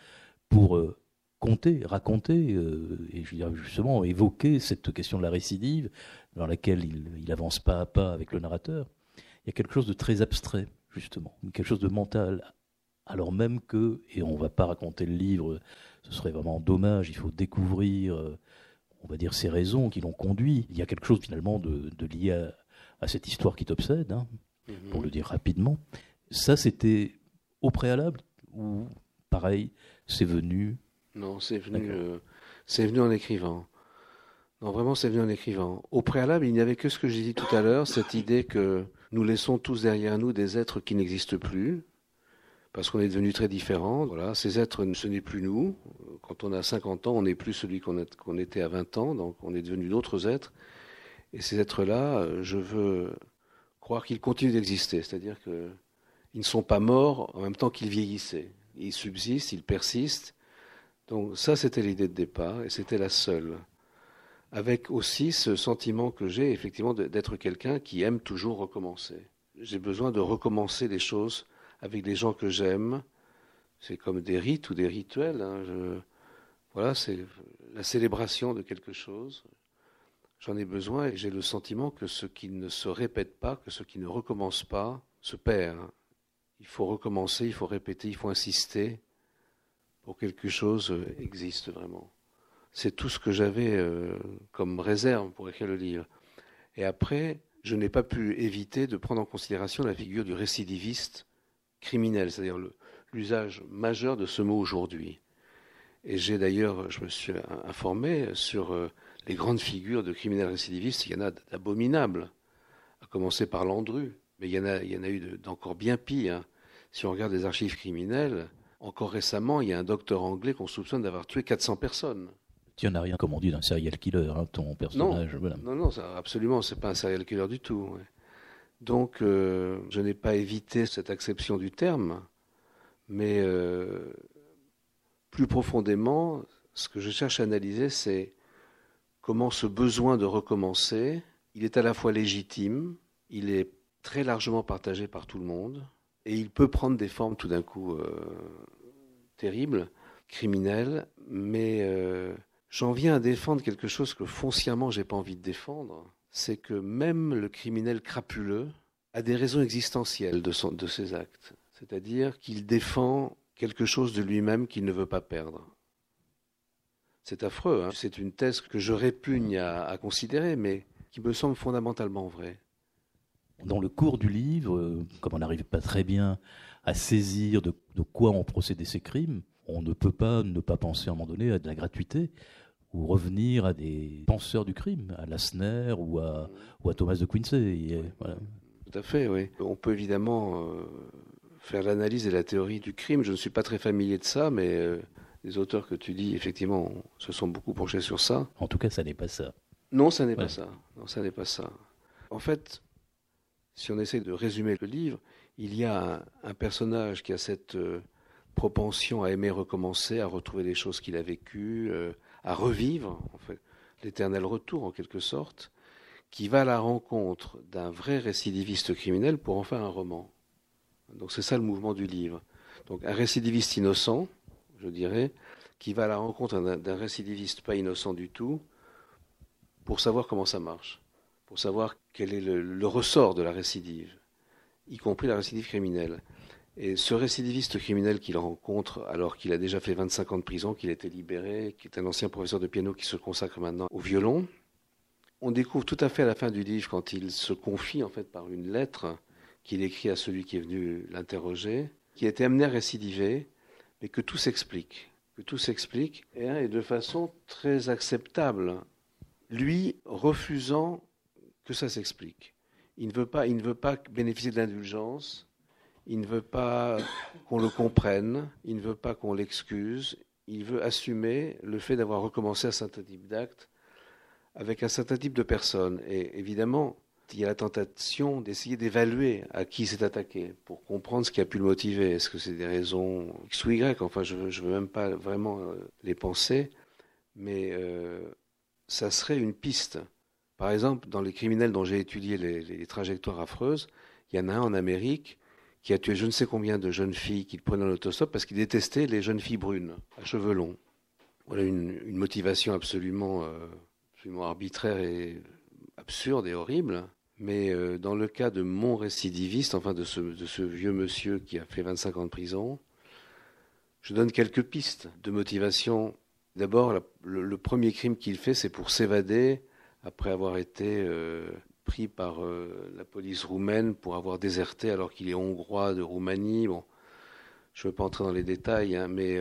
pour euh, compter, raconter, euh, et je veux justement évoquer cette question de la récidive, dans laquelle il, il avance pas à pas avec le narrateur. Il y a quelque chose de très abstrait justement, quelque chose de mental, alors même que, et on ne va pas raconter le livre, ce serait vraiment dommage, il faut découvrir, euh, on va dire, ces raisons qui l'ont conduit. Il y a quelque chose finalement de, lié à, cette histoire qui t'obsède, hein, mhm. pour le dire rapidement. Ça, c'était au préalable ou pareil, c'est venu Non, c'est venu, euh, c'est venu en écrivant. Non, vraiment, c'est venu en écrivant. Au préalable, il n'y avait que ce que j'ai dit tout à l'heure, cette idée que nous laissons tous derrière nous des êtres qui n'existent plus, parce qu'on est devenus très différents. Voilà, ces êtres, ce n'est plus nous. Quand on a 50 ans, on n'est plus celui qu'on était à 20 ans, donc on est devenus d'autres êtres. Et ces êtres-là, je veux croire qu'ils continuent d'exister, c'est-à-dire qu'ils ne sont pas morts en même temps qu'ils vieillissaient. Ils subsistent, ils persistent. Donc ça, c'était l'idée de départ, et c'était la seule avec aussi ce sentiment que j'ai effectivement d'être quelqu'un qui aime toujours recommencer. J'ai besoin de recommencer les choses avec les gens que j'aime. C'est comme des rites ou des rituels. Hein. voilà, c'est la célébration de quelque chose. J'en ai besoin et j'ai le sentiment que ce qui ne se répète pas, que ce qui ne recommence pas, se perd. Il faut recommencer, il faut répéter, il faut insister pour que quelque chose existe vraiment. C'est tout ce que j'avais euh, comme réserve pour écrire le livre. Et après, je n'ai pas pu éviter de prendre en considération la figure du récidiviste criminel, c'est-à-dire l'usage majeur de ce mot aujourd'hui. Et j'ai d'ailleurs, je me suis informé sur euh, les grandes figures de criminels récidivistes. Il y en a d'abominables, à commencer par Landru, mais il y en a, il y en a eu d'encore bien pire. Si on regarde les archives criminelles, encore récemment, il y a un docteur anglais qu'on soupçonne d'avoir tué 400 personnes. Tu n'en as rien, comme on dit, d'un serial killer, hein, ton personnage. Non, non, non, ça, absolument, c'est pas un serial killer du tout. Donc, euh, je n'ai pas évité cette acception du terme, mais euh, plus profondément, ce que je cherche à analyser, c'est comment ce besoin de recommencer, il est à la fois légitime, il est très largement partagé par tout le monde, et il peut prendre des formes tout d'un coup euh, terribles, criminelles, mais J'en viens à défendre quelque chose que foncièrement j'ai pas envie de défendre, c'est que même le criminel crapuleux a des raisons existentielles de, de ses actes. C'est-à-dire qu'il défend quelque chose de lui-même qu'il ne veut pas perdre. C'est affreux, hein. c'est une thèse que je répugne à, considérer, mais qui me semble fondamentalement vraie. Dans le cours du livre, comme on n'arrive pas très bien à saisir de, de, quoi ont procédé ces crimes, on ne peut pas ne pas penser à un moment donné à de la gratuité ou revenir à des penseurs du crime, à Lassner ou à, ou à Thomas de Quincy. Tout à fait, oui. On peut évidemment euh, faire l'analyse et la théorie du crime. Je ne suis pas très familier de ça, mais euh, les auteurs que tu dis, effectivement, se sont beaucoup penchés sur ça. En tout cas, ça n'est pas ça. Non, ça n'est pas ça. Non, ça n'est pas ça. En fait, si on essaie de résumer le livre, il y a un, personnage qui a cette euh, propension à aimer recommencer, à retrouver des choses qu'il a vécues, à revivre, en fait, l'éternel retour en quelque sorte, qui va à la rencontre d'un vrai récidiviste criminel pour en faire un roman. Donc c'est ça le mouvement du livre. Donc un récidiviste innocent, je dirais, qui va à la rencontre d'un récidiviste pas innocent du tout, pour savoir comment ça marche, pour savoir quel est le ressort de la récidive, y compris la récidive criminelle. Et ce récidiviste criminel qu'il rencontre, alors qu'il a déjà fait 25 ans de prison, qu'il a été libéré, qui est un ancien professeur de piano qui se consacre maintenant au violon, on découvre tout à fait à la fin du livre, quand il se confie en fait par une lettre qu'il écrit à celui qui est venu l'interroger, qui a été amené à récidiver, mais que tout s'explique, que tout s'explique, et de façon très acceptable, lui refusant que ça s'explique. Il ne veut pas, il ne veut pas bénéficier de l'indulgence, il ne veut pas qu'on le comprenne, il ne veut pas qu'on l'excuse, il veut assumer le fait d'avoir recommencé un certain type d'acte avec un certain type de personnes. Et évidemment, il y a la tentation d'essayer d'évaluer à qui s'est attaqué pour comprendre ce qui a pu le motiver. Est-ce que c'est des raisons X ou Y? Enfin, je ne veux même pas vraiment euh, les penser, mais euh, ça serait une piste. Par exemple, dans les criminels dont j'ai étudié les, trajectoires affreuses, il y en a un en Amérique qui a tué je ne sais combien de jeunes filles qu'il prenait en autostop parce qu'il détestait les jeunes filles brunes, à cheveux longs. Voilà une, motivation absolument, euh, absolument arbitraire et absurde et horrible. Mais euh, dans le cas de mon récidiviste, enfin de ce, vieux monsieur qui a fait 25 ans de prison, je donne quelques pistes de motivation. D'abord, le, premier crime qu'il fait, c'est pour s'évader après avoir été euh, pris par euh, la police roumaine pour avoir déserté alors qu'il est hongrois de Roumanie. Bon, je ne veux pas entrer dans les détails, hein, mais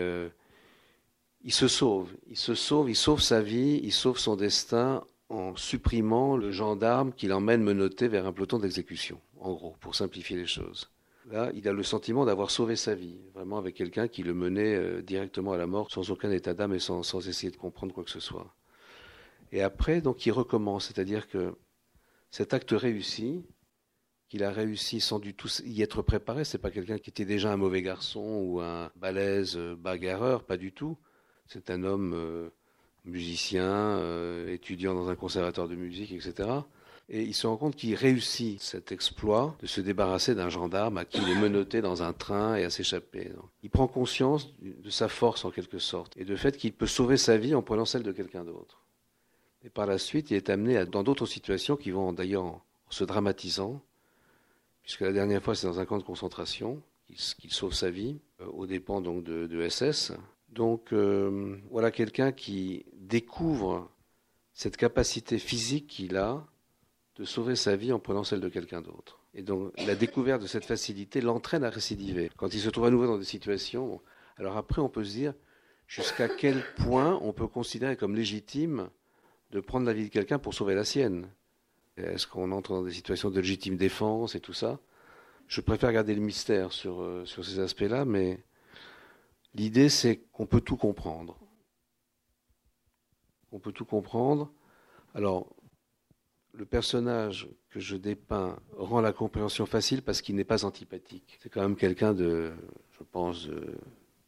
il se sauve. Il se sauve, il sauve sa vie, il sauve son destin en supprimant le gendarme qui l'emmène menotter vers un peloton d'exécution, en gros, pour simplifier les choses. Là, il a le sentiment d'avoir sauvé sa vie, vraiment avec quelqu'un qui le menait euh, directement à la mort, sans aucun état d'âme et sans, sans, essayer de comprendre quoi que ce soit. Et après, donc, il recommence, c'est-à-dire que cet acte réussi, qu'il a réussi sans du tout y être préparé, c'est pas quelqu'un qui était déjà un mauvais garçon ou un balèze euh, bagarreur, pas du tout. C'est un homme euh, musicien, euh, étudiant dans un conservatoire de musique, etc. Et il se rend compte qu'il réussit cet exploit de se débarrasser d'un gendarme à qui il est menotté dans un train et à s'échapper. Il prend conscience de sa force en quelque sorte et de fait qu'il peut sauver sa vie en prenant celle de quelqu'un d'autre. Et par la suite, il est amené dans d'autres situations qui vont d'ailleurs se dramatisant, puisque la dernière fois c'est dans un camp de concentration qu'il sauve sa vie, euh, aux dépens donc de, de SS, donc euh, voilà quelqu'un qui découvre cette capacité physique qu'il a de sauver sa vie en prenant celle de quelqu'un d'autre. Et donc la découverte de cette facilité l'entraîne à récidiver. Quand il se trouve à nouveau dans des situations, alors après on peut se dire jusqu'à quel point on peut considérer comme légitime de prendre la vie de quelqu'un pour sauver la sienne. Est-ce qu'on entre dans des situations de légitime défense et tout ça? Je préfère garder le mystère sur, euh, sur ces aspects-là, mais L'idée, c'est qu'on peut tout comprendre. On peut tout comprendre. Alors, le personnage que je dépeins rend la compréhension facile parce qu'il n'est pas antipathique. C'est quand même quelqu'un de, je pense,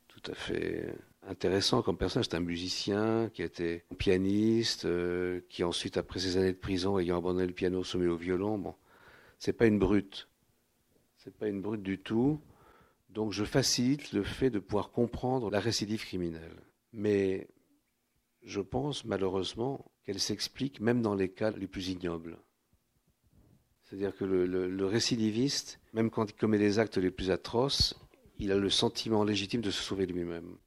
tout à fait intéressant comme personnage. C'est un musicien qui était pianiste, euh, qui ensuite, après ses années de prison, ayant abandonné le piano, se met au violon. Bon, c'est pas une brute. C'est pas une brute du tout. Donc je facilite le fait de pouvoir comprendre la récidive criminelle. Mais je pense malheureusement qu'elle s'explique même dans les cas les plus ignobles. C'est-à-dire que le, récidiviste, même quand il commet les actes les plus atroces, il a le sentiment légitime de se sauver lui-même,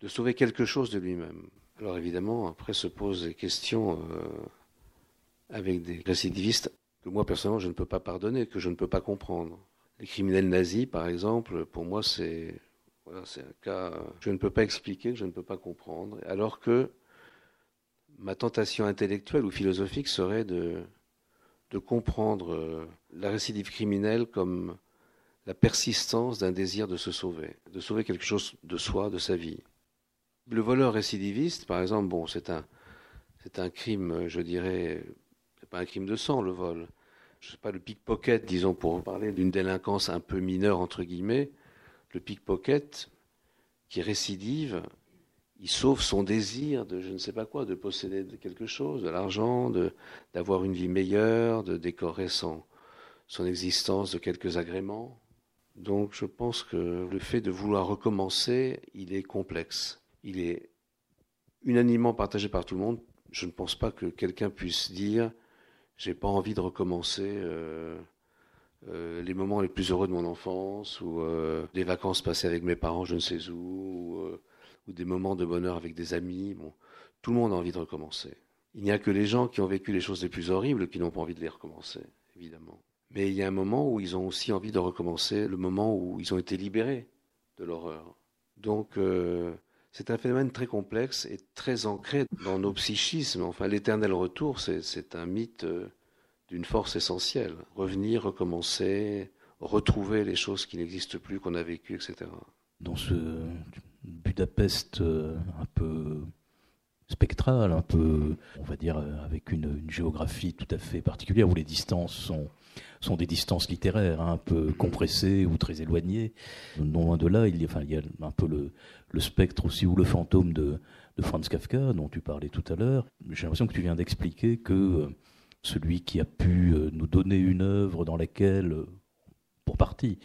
de sauver quelque chose de lui-même. Alors évidemment, après se posent des questions euh, avec des récidivistes que moi personnellement je ne peux pas pardonner, que je ne peux pas comprendre. Les criminels nazis, par exemple, pour moi, c'est un cas que je ne peux pas expliquer, que je ne peux pas comprendre, alors que ma tentation intellectuelle ou philosophique serait de, de comprendre euh, la récidive criminelle comme la persistance d'un désir de se sauver, de sauver quelque chose de soi, de sa vie. Le voleur récidiviste, par exemple, bon, c'est un, c'est un crime, je dirais, pas un crime de sang, le vol, je sais pas, le pickpocket, disons, pour parler d'une délinquance un peu mineure, entre guillemets, le pickpocket, qui récidive, il sauve son désir de je ne sais pas quoi, de posséder quelque chose, de l'argent, d'avoir une vie meilleure, de décorer son, son existence de quelques agréments. Donc je pense que le fait de vouloir recommencer, il est complexe. Il est unanimement partagé par tout le monde. Je ne pense pas que quelqu'un puisse dire j'ai pas envie de recommencer euh, euh, les moments les plus heureux de mon enfance ou euh, des vacances passées avec mes parents, je ne sais où, ou, des moments de bonheur avec des amis. Bon, tout le monde a envie de recommencer. Il n'y a que les gens qui ont vécu les choses les plus horribles qui n'ont pas envie de les recommencer, évidemment. Mais il y a un moment où ils ont aussi envie de recommencer, le moment où ils ont été libérés de l'horreur. Donc, c'est un phénomène très complexe et très ancré dans nos psychismes. Enfin, l'éternel retour, c'est un mythe euh, d'une force essentielle. Revenir, recommencer, retrouver les choses qui n'existent plus, qu'on a vécues, etc. Dans ce Budapest euh, un peu spectrale, un peu, on va dire, avec une, géographie tout à fait particulière, où les distances sont, des distances littéraires, hein, un peu compressées ou très éloignées. Non loin de là, il y a un peu le, le spectre aussi, ou le fantôme de, Franz Kafka, dont tu parlais tout à l'heure. J'ai l'impression que tu viens d'expliquer que euh, celui qui a pu euh, nous donner une œuvre dans laquelle, euh, pour partie,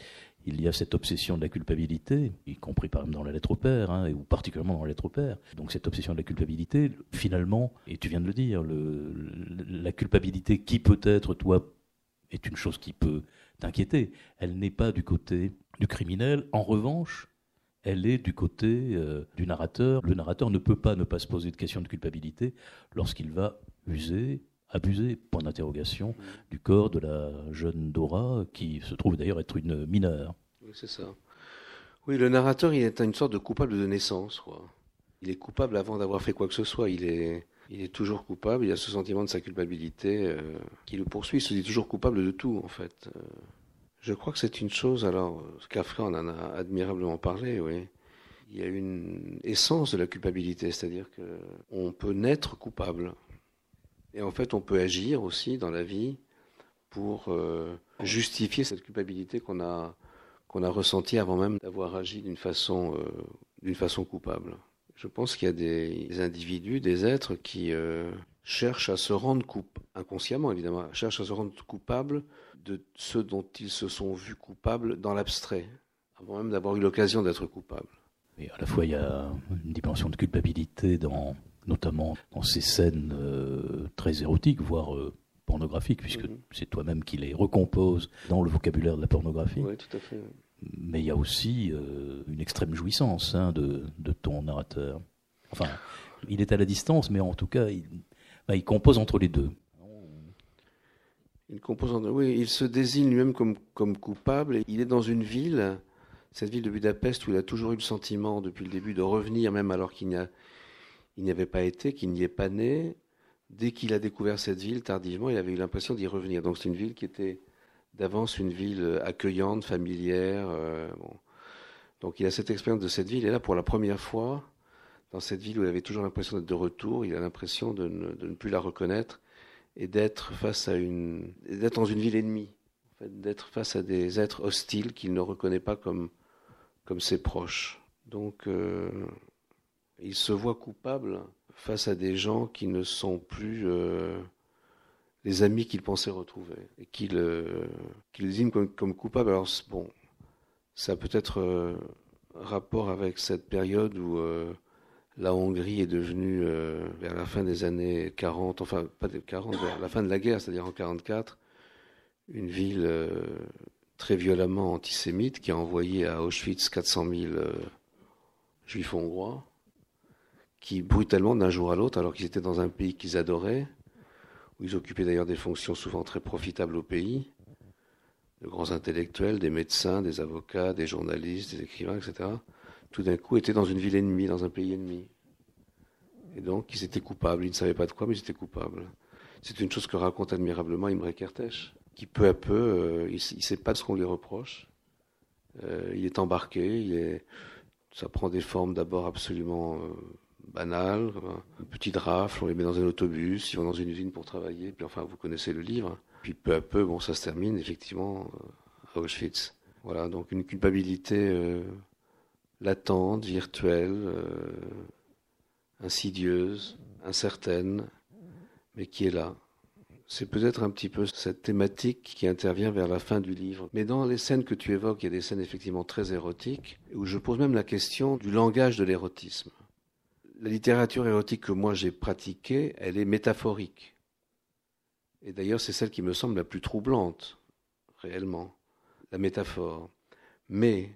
il y a cette obsession de la culpabilité, y compris par exemple dans la lettre au père, hein, ou particulièrement dans la lettre au père. Donc cette obsession de la culpabilité, finalement, et tu viens de le dire, la culpabilité qui peut-être, toi, est une chose qui peut t'inquiéter. Elle n'est pas du côté du criminel. En revanche, elle est du côté euh, du narrateur. Le narrateur ne peut pas ne pas se poser de questions de culpabilité lorsqu'il va user, abuser, point d'interrogation, du corps de la jeune Dora, qui se trouve d'ailleurs être une mineure. Oui, c'est ça. Oui, le narrateur, il est une sorte de coupable de naissance. Il est coupable avant d'avoir fait quoi que ce soit. Il est, il est toujours coupable. Il a ce sentiment de sa culpabilité euh, qui le poursuit. Il se dit toujours coupable de tout, en fait. Euh, je crois que c'est une chose, alors, Kafka en a admirablement parlé, oui. Il y a une essence de la culpabilité, c'est-à-dire qu'on peut naître coupable. Et en fait, on peut agir aussi dans la vie pour euh, justifier cette culpabilité qu'on a, qu'on a ressentie avant même d'avoir agi d'une façon, euh, façon coupable. Je pense qu'il y a des individus, des êtres qui euh, cherchent à se rendre coupables, inconsciemment évidemment, cherchent à se rendre coupables de ce dont ils se sont vus coupables dans l'abstrait, avant même d'avoir eu l'occasion d'être coupables. Et à la fois, il y a une dimension de culpabilité, dans, notamment dans ces scènes euh, très érotiques, voire euh, pornographiques, puisque mhm. c'est toi-même qui les recompose dans le vocabulaire de la pornographie. Oui, tout à fait. Mais il y a aussi euh, une extrême jouissance hein, de, de, ton narrateur. Enfin, il est à la distance, mais en tout cas, il, bah, il compose entre les deux. Il se désigne lui-même comme, coupable. Et il est dans une ville, cette ville de Budapest, où il a toujours eu le sentiment, depuis le début, de revenir, même alors qu'il n'y avait pas été, qu'il n'y est pas né. Dès qu'il a découvert cette ville, tardivement, il avait eu l'impression d'y revenir. Donc c'est une ville qui était d'avance une ville accueillante, familière. Euh, Donc il a cette expérience de cette ville. Et là, pour la première fois, dans cette ville où il avait toujours l'impression d'être de retour, il a l'impression de ne, plus la reconnaître et d'être face à une, d'être dans une ville ennemie, d'être face à des êtres hostiles qu'il ne reconnaît pas comme, comme ses proches. Donc, euh, il se voit coupable face à des gens qui ne sont plus euh, les amis qu'il pensait retrouver et qu'il euh, désigne comme, comme, coupable. Alors, bon, ça a peut-être euh, rapport avec cette période où la Hongrie est devenue, euh, vers la fin des années 40, enfin pas des 40, vers la fin de la guerre, c'est-à-dire en 44, une ville euh, très violemment antisémite qui a envoyé à Auschwitz 400 000 euh, juifs hongrois, qui brutalement d'un jour à l'autre, alors qu'ils étaient dans un pays qu'ils adoraient, où ils occupaient d'ailleurs des fonctions souvent très profitables au pays, de grands intellectuels, des médecins, des avocats, des journalistes, des écrivains, etc., tout d'un coup était dans une ville ennemie, dans un pays ennemi. Et donc, ils étaient coupables. Ils ne savaient pas de quoi, mais ils étaient coupables. C'est une chose que raconte admirablement Imre Kertész, qui peu à peu, euh, il ne sait pas de ce qu'on lui reproche. Euh, il est embarqué, ça prend des formes d'abord absolument euh, banales. Un petit rafle, on les met dans un autobus, ils vont dans une usine pour travailler, puis enfin, vous connaissez le livre. Puis peu à peu, bon, ça se termine effectivement à Auschwitz. Voilà, donc une culpabilité latente, virtuelle, euh, insidieuse, incertaine, mais qui est là. C'est peut-être un petit peu cette thématique qui intervient vers la fin du livre. Mais dans les scènes que tu évoques, il y a des scènes effectivement très érotiques, où je pose même la question du langage de l'érotisme. La littérature érotique que moi j'ai pratiquée, elle est métaphorique. Et d'ailleurs, c'est celle qui me semble la plus troublante, réellement, la métaphore. Mais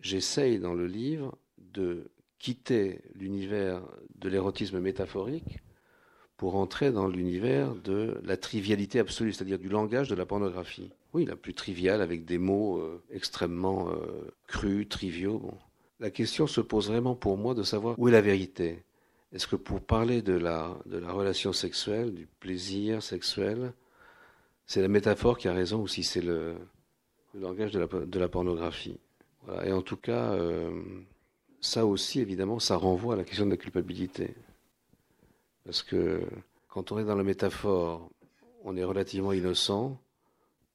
j'essaye dans le livre de quitter l'univers de l'érotisme métaphorique pour entrer dans l'univers de la trivialité absolue, c'est-à-dire du langage de la pornographie. Oui, la plus triviale, avec des mots euh, extrêmement euh, crus, triviaux. La question se pose vraiment pour moi de savoir où est la vérité. Est-ce que pour parler de la, relation sexuelle, du plaisir sexuel, c'est la métaphore qui a raison ou si c'est le, langage de la, de la pornographie? Et en tout cas, euh, ça aussi, évidemment, ça renvoie à la question de la culpabilité. Parce que quand on est dans la métaphore, on est relativement innocent.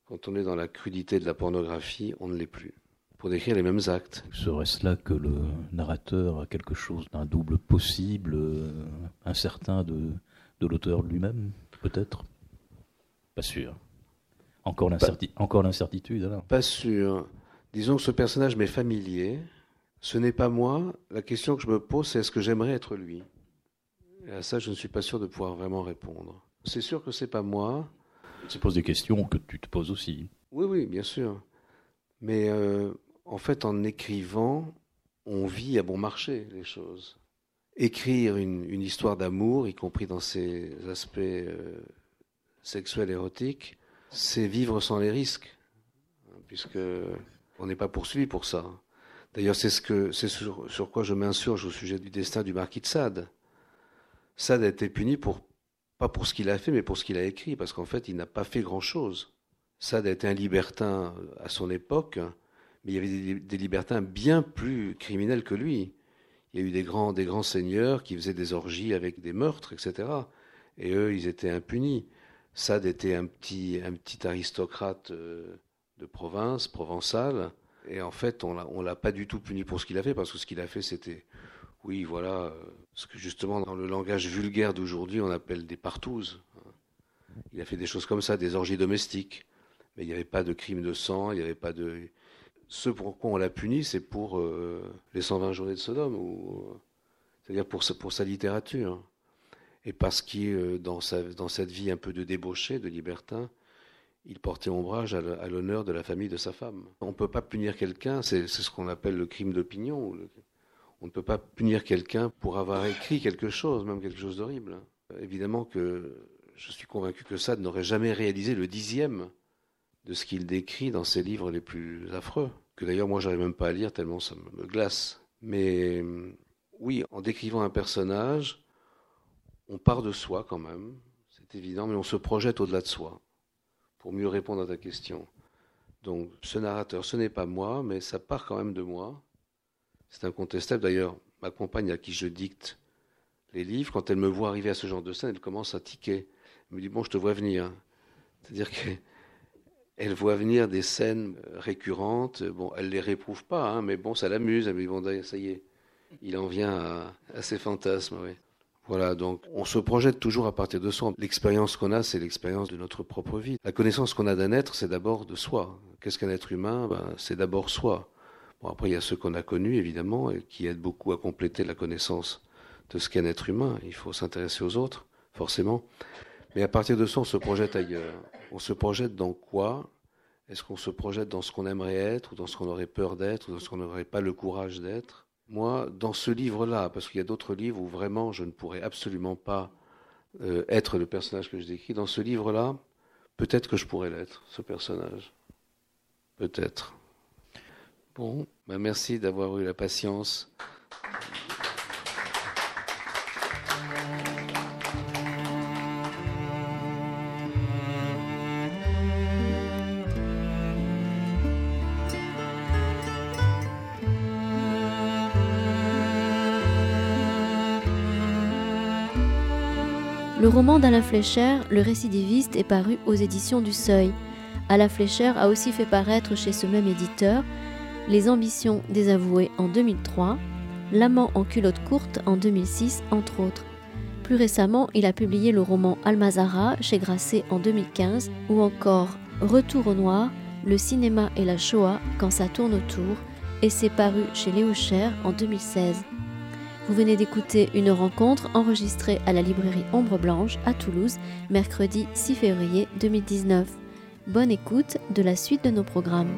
Quand on est dans la crudité de la pornographie, on ne l'est plus. Pour décrire les mêmes actes. Serait-ce là que le narrateur a quelque chose d'un double possible, euh, incertain de, de l'auteur lui-même, peut-être? Pas sûr. Encore l'incertitude alors Pas sûr. Disons que ce personnage m'est familier. Ce n'est pas moi. La question que je me pose, c'est est-ce que j'aimerais être lui? Et à ça, je ne suis pas sûr de pouvoir vraiment répondre. C'est sûr que c'est pas moi. Tu poses des questions que tu te poses aussi. Oui, oui, bien sûr. Mais euh, en fait, en écrivant, on vit à bon marché les choses. Écrire une, histoire d'amour, y compris dans ses aspects euh, sexuels érotiques, c'est vivre sans les risques, puisque on n'est pas poursuivi pour ça. D'ailleurs, c'est ce que c'est sur, quoi je m'insurge au sujet du destin du marquis de Sade. Sade a été puni pour pas pour ce qu'il a fait, mais pour ce qu'il a écrit, parce qu'en fait, il n'a pas fait grand-chose. Sade a été un libertin à son époque, mais il y avait des, libertins bien plus criminels que lui. Il y a eu des grands, seigneurs qui faisaient des orgies avec des meurtres, etc. Et eux, ils étaient impunis. Sade était un petit, un petit aristocrate euh, de province, provençal, et en fait, on ne l'a pas du tout puni pour ce qu'il a fait, parce que ce qu'il a fait, c'était, oui, voilà, euh, ce que justement dans le langage vulgaire d'aujourd'hui, on appelle des partouzes. Il a fait des choses comme ça, des orgies domestiques, mais il n'y avait pas de crime de sang, il n'y avait pas de... Ce pour quoi on l'a puni, c'est pour euh, les 120 journées de Sodome, ou, c'est-à-dire pour, pour sa littérature. Et parce qu'il, euh, dans, dans cette vie un peu de débauché, de libertin, il portait ombrage à l'honneur de la famille de sa femme. On ne peut pas punir quelqu'un, c'est ce qu'on appelle le crime d'opinion. On ne peut pas punir quelqu'un pour avoir écrit quelque chose, même quelque chose d'horrible. Évidemment que je suis convaincu que Sade n'aurait jamais réalisé le dixième de ce qu'il décrit dans ses livres les plus affreux, que d'ailleurs moi j'arrive même pas à lire tellement ça me glace. Mais oui, en décrivant un personnage, on part de soi quand même, c'est évident, mais on se projette au-delà de soi, pour mieux répondre à ta question. Donc ce narrateur, ce n'est pas moi, mais ça part quand même de moi. C'est incontestable. D'ailleurs, ma compagne à qui je dicte les livres, quand elle me voit arriver à ce genre de scène, elle commence à tiquer. Elle me dit, bon, je te vois venir. C'est-à-dire qu'elle <laughs> voit venir des scènes récurrentes. Bon, elle les réprouve pas, hein, mais bon, ça l'amuse. Elle me dit, bon, ça y est, il en vient à, à ses fantasmes. Voilà, donc on se projette toujours à partir de soi. L'expérience qu'on a, c'est l'expérience de notre propre vie. La connaissance qu'on a d'un être, c'est d'abord de soi. Qu'est-ce qu'un être humain? Ben, C'est d'abord soi. Bon, après, il y a ceux qu'on a connus, évidemment, et qui aident beaucoup à compléter la connaissance de ce qu'est un être humain. Il faut s'intéresser aux autres, forcément. Mais à partir de ça, on se projette ailleurs. On se projette dans quoi? Est-ce qu'on se projette dans ce qu'on aimerait être, ou dans ce qu'on aurait peur d'être, ou dans ce qu'on n'aurait pas le courage d'être? Moi, dans ce livre-là, parce qu'il y a d'autres livres où vraiment je ne pourrais absolument pas euh, être le personnage que je décris, dans ce livre-là, peut-être que je pourrais l'être, ce personnage. Peut-être. Bon, ben merci d'avoir eu la patience. Le roman d'Alain Flécher, Le récidiviste, est paru aux éditions du Seuil. Alain Flécher a aussi fait paraître chez ce même éditeur Les ambitions désavouées en 2003, L'amant en culotte courte en 2006, entre autres. Plus récemment, il a publié le roman Almazara chez Grasset en 2015 ou encore Retour au noir, le cinéma et la Shoah quand ça tourne autour et c'est paru chez Léo Cher en 2016. Vous venez d'écouter une rencontre enregistrée à la librairie Ombre Blanche à Toulouse, mercredi 6 février 2019. Bonne écoute de la suite de nos programmes.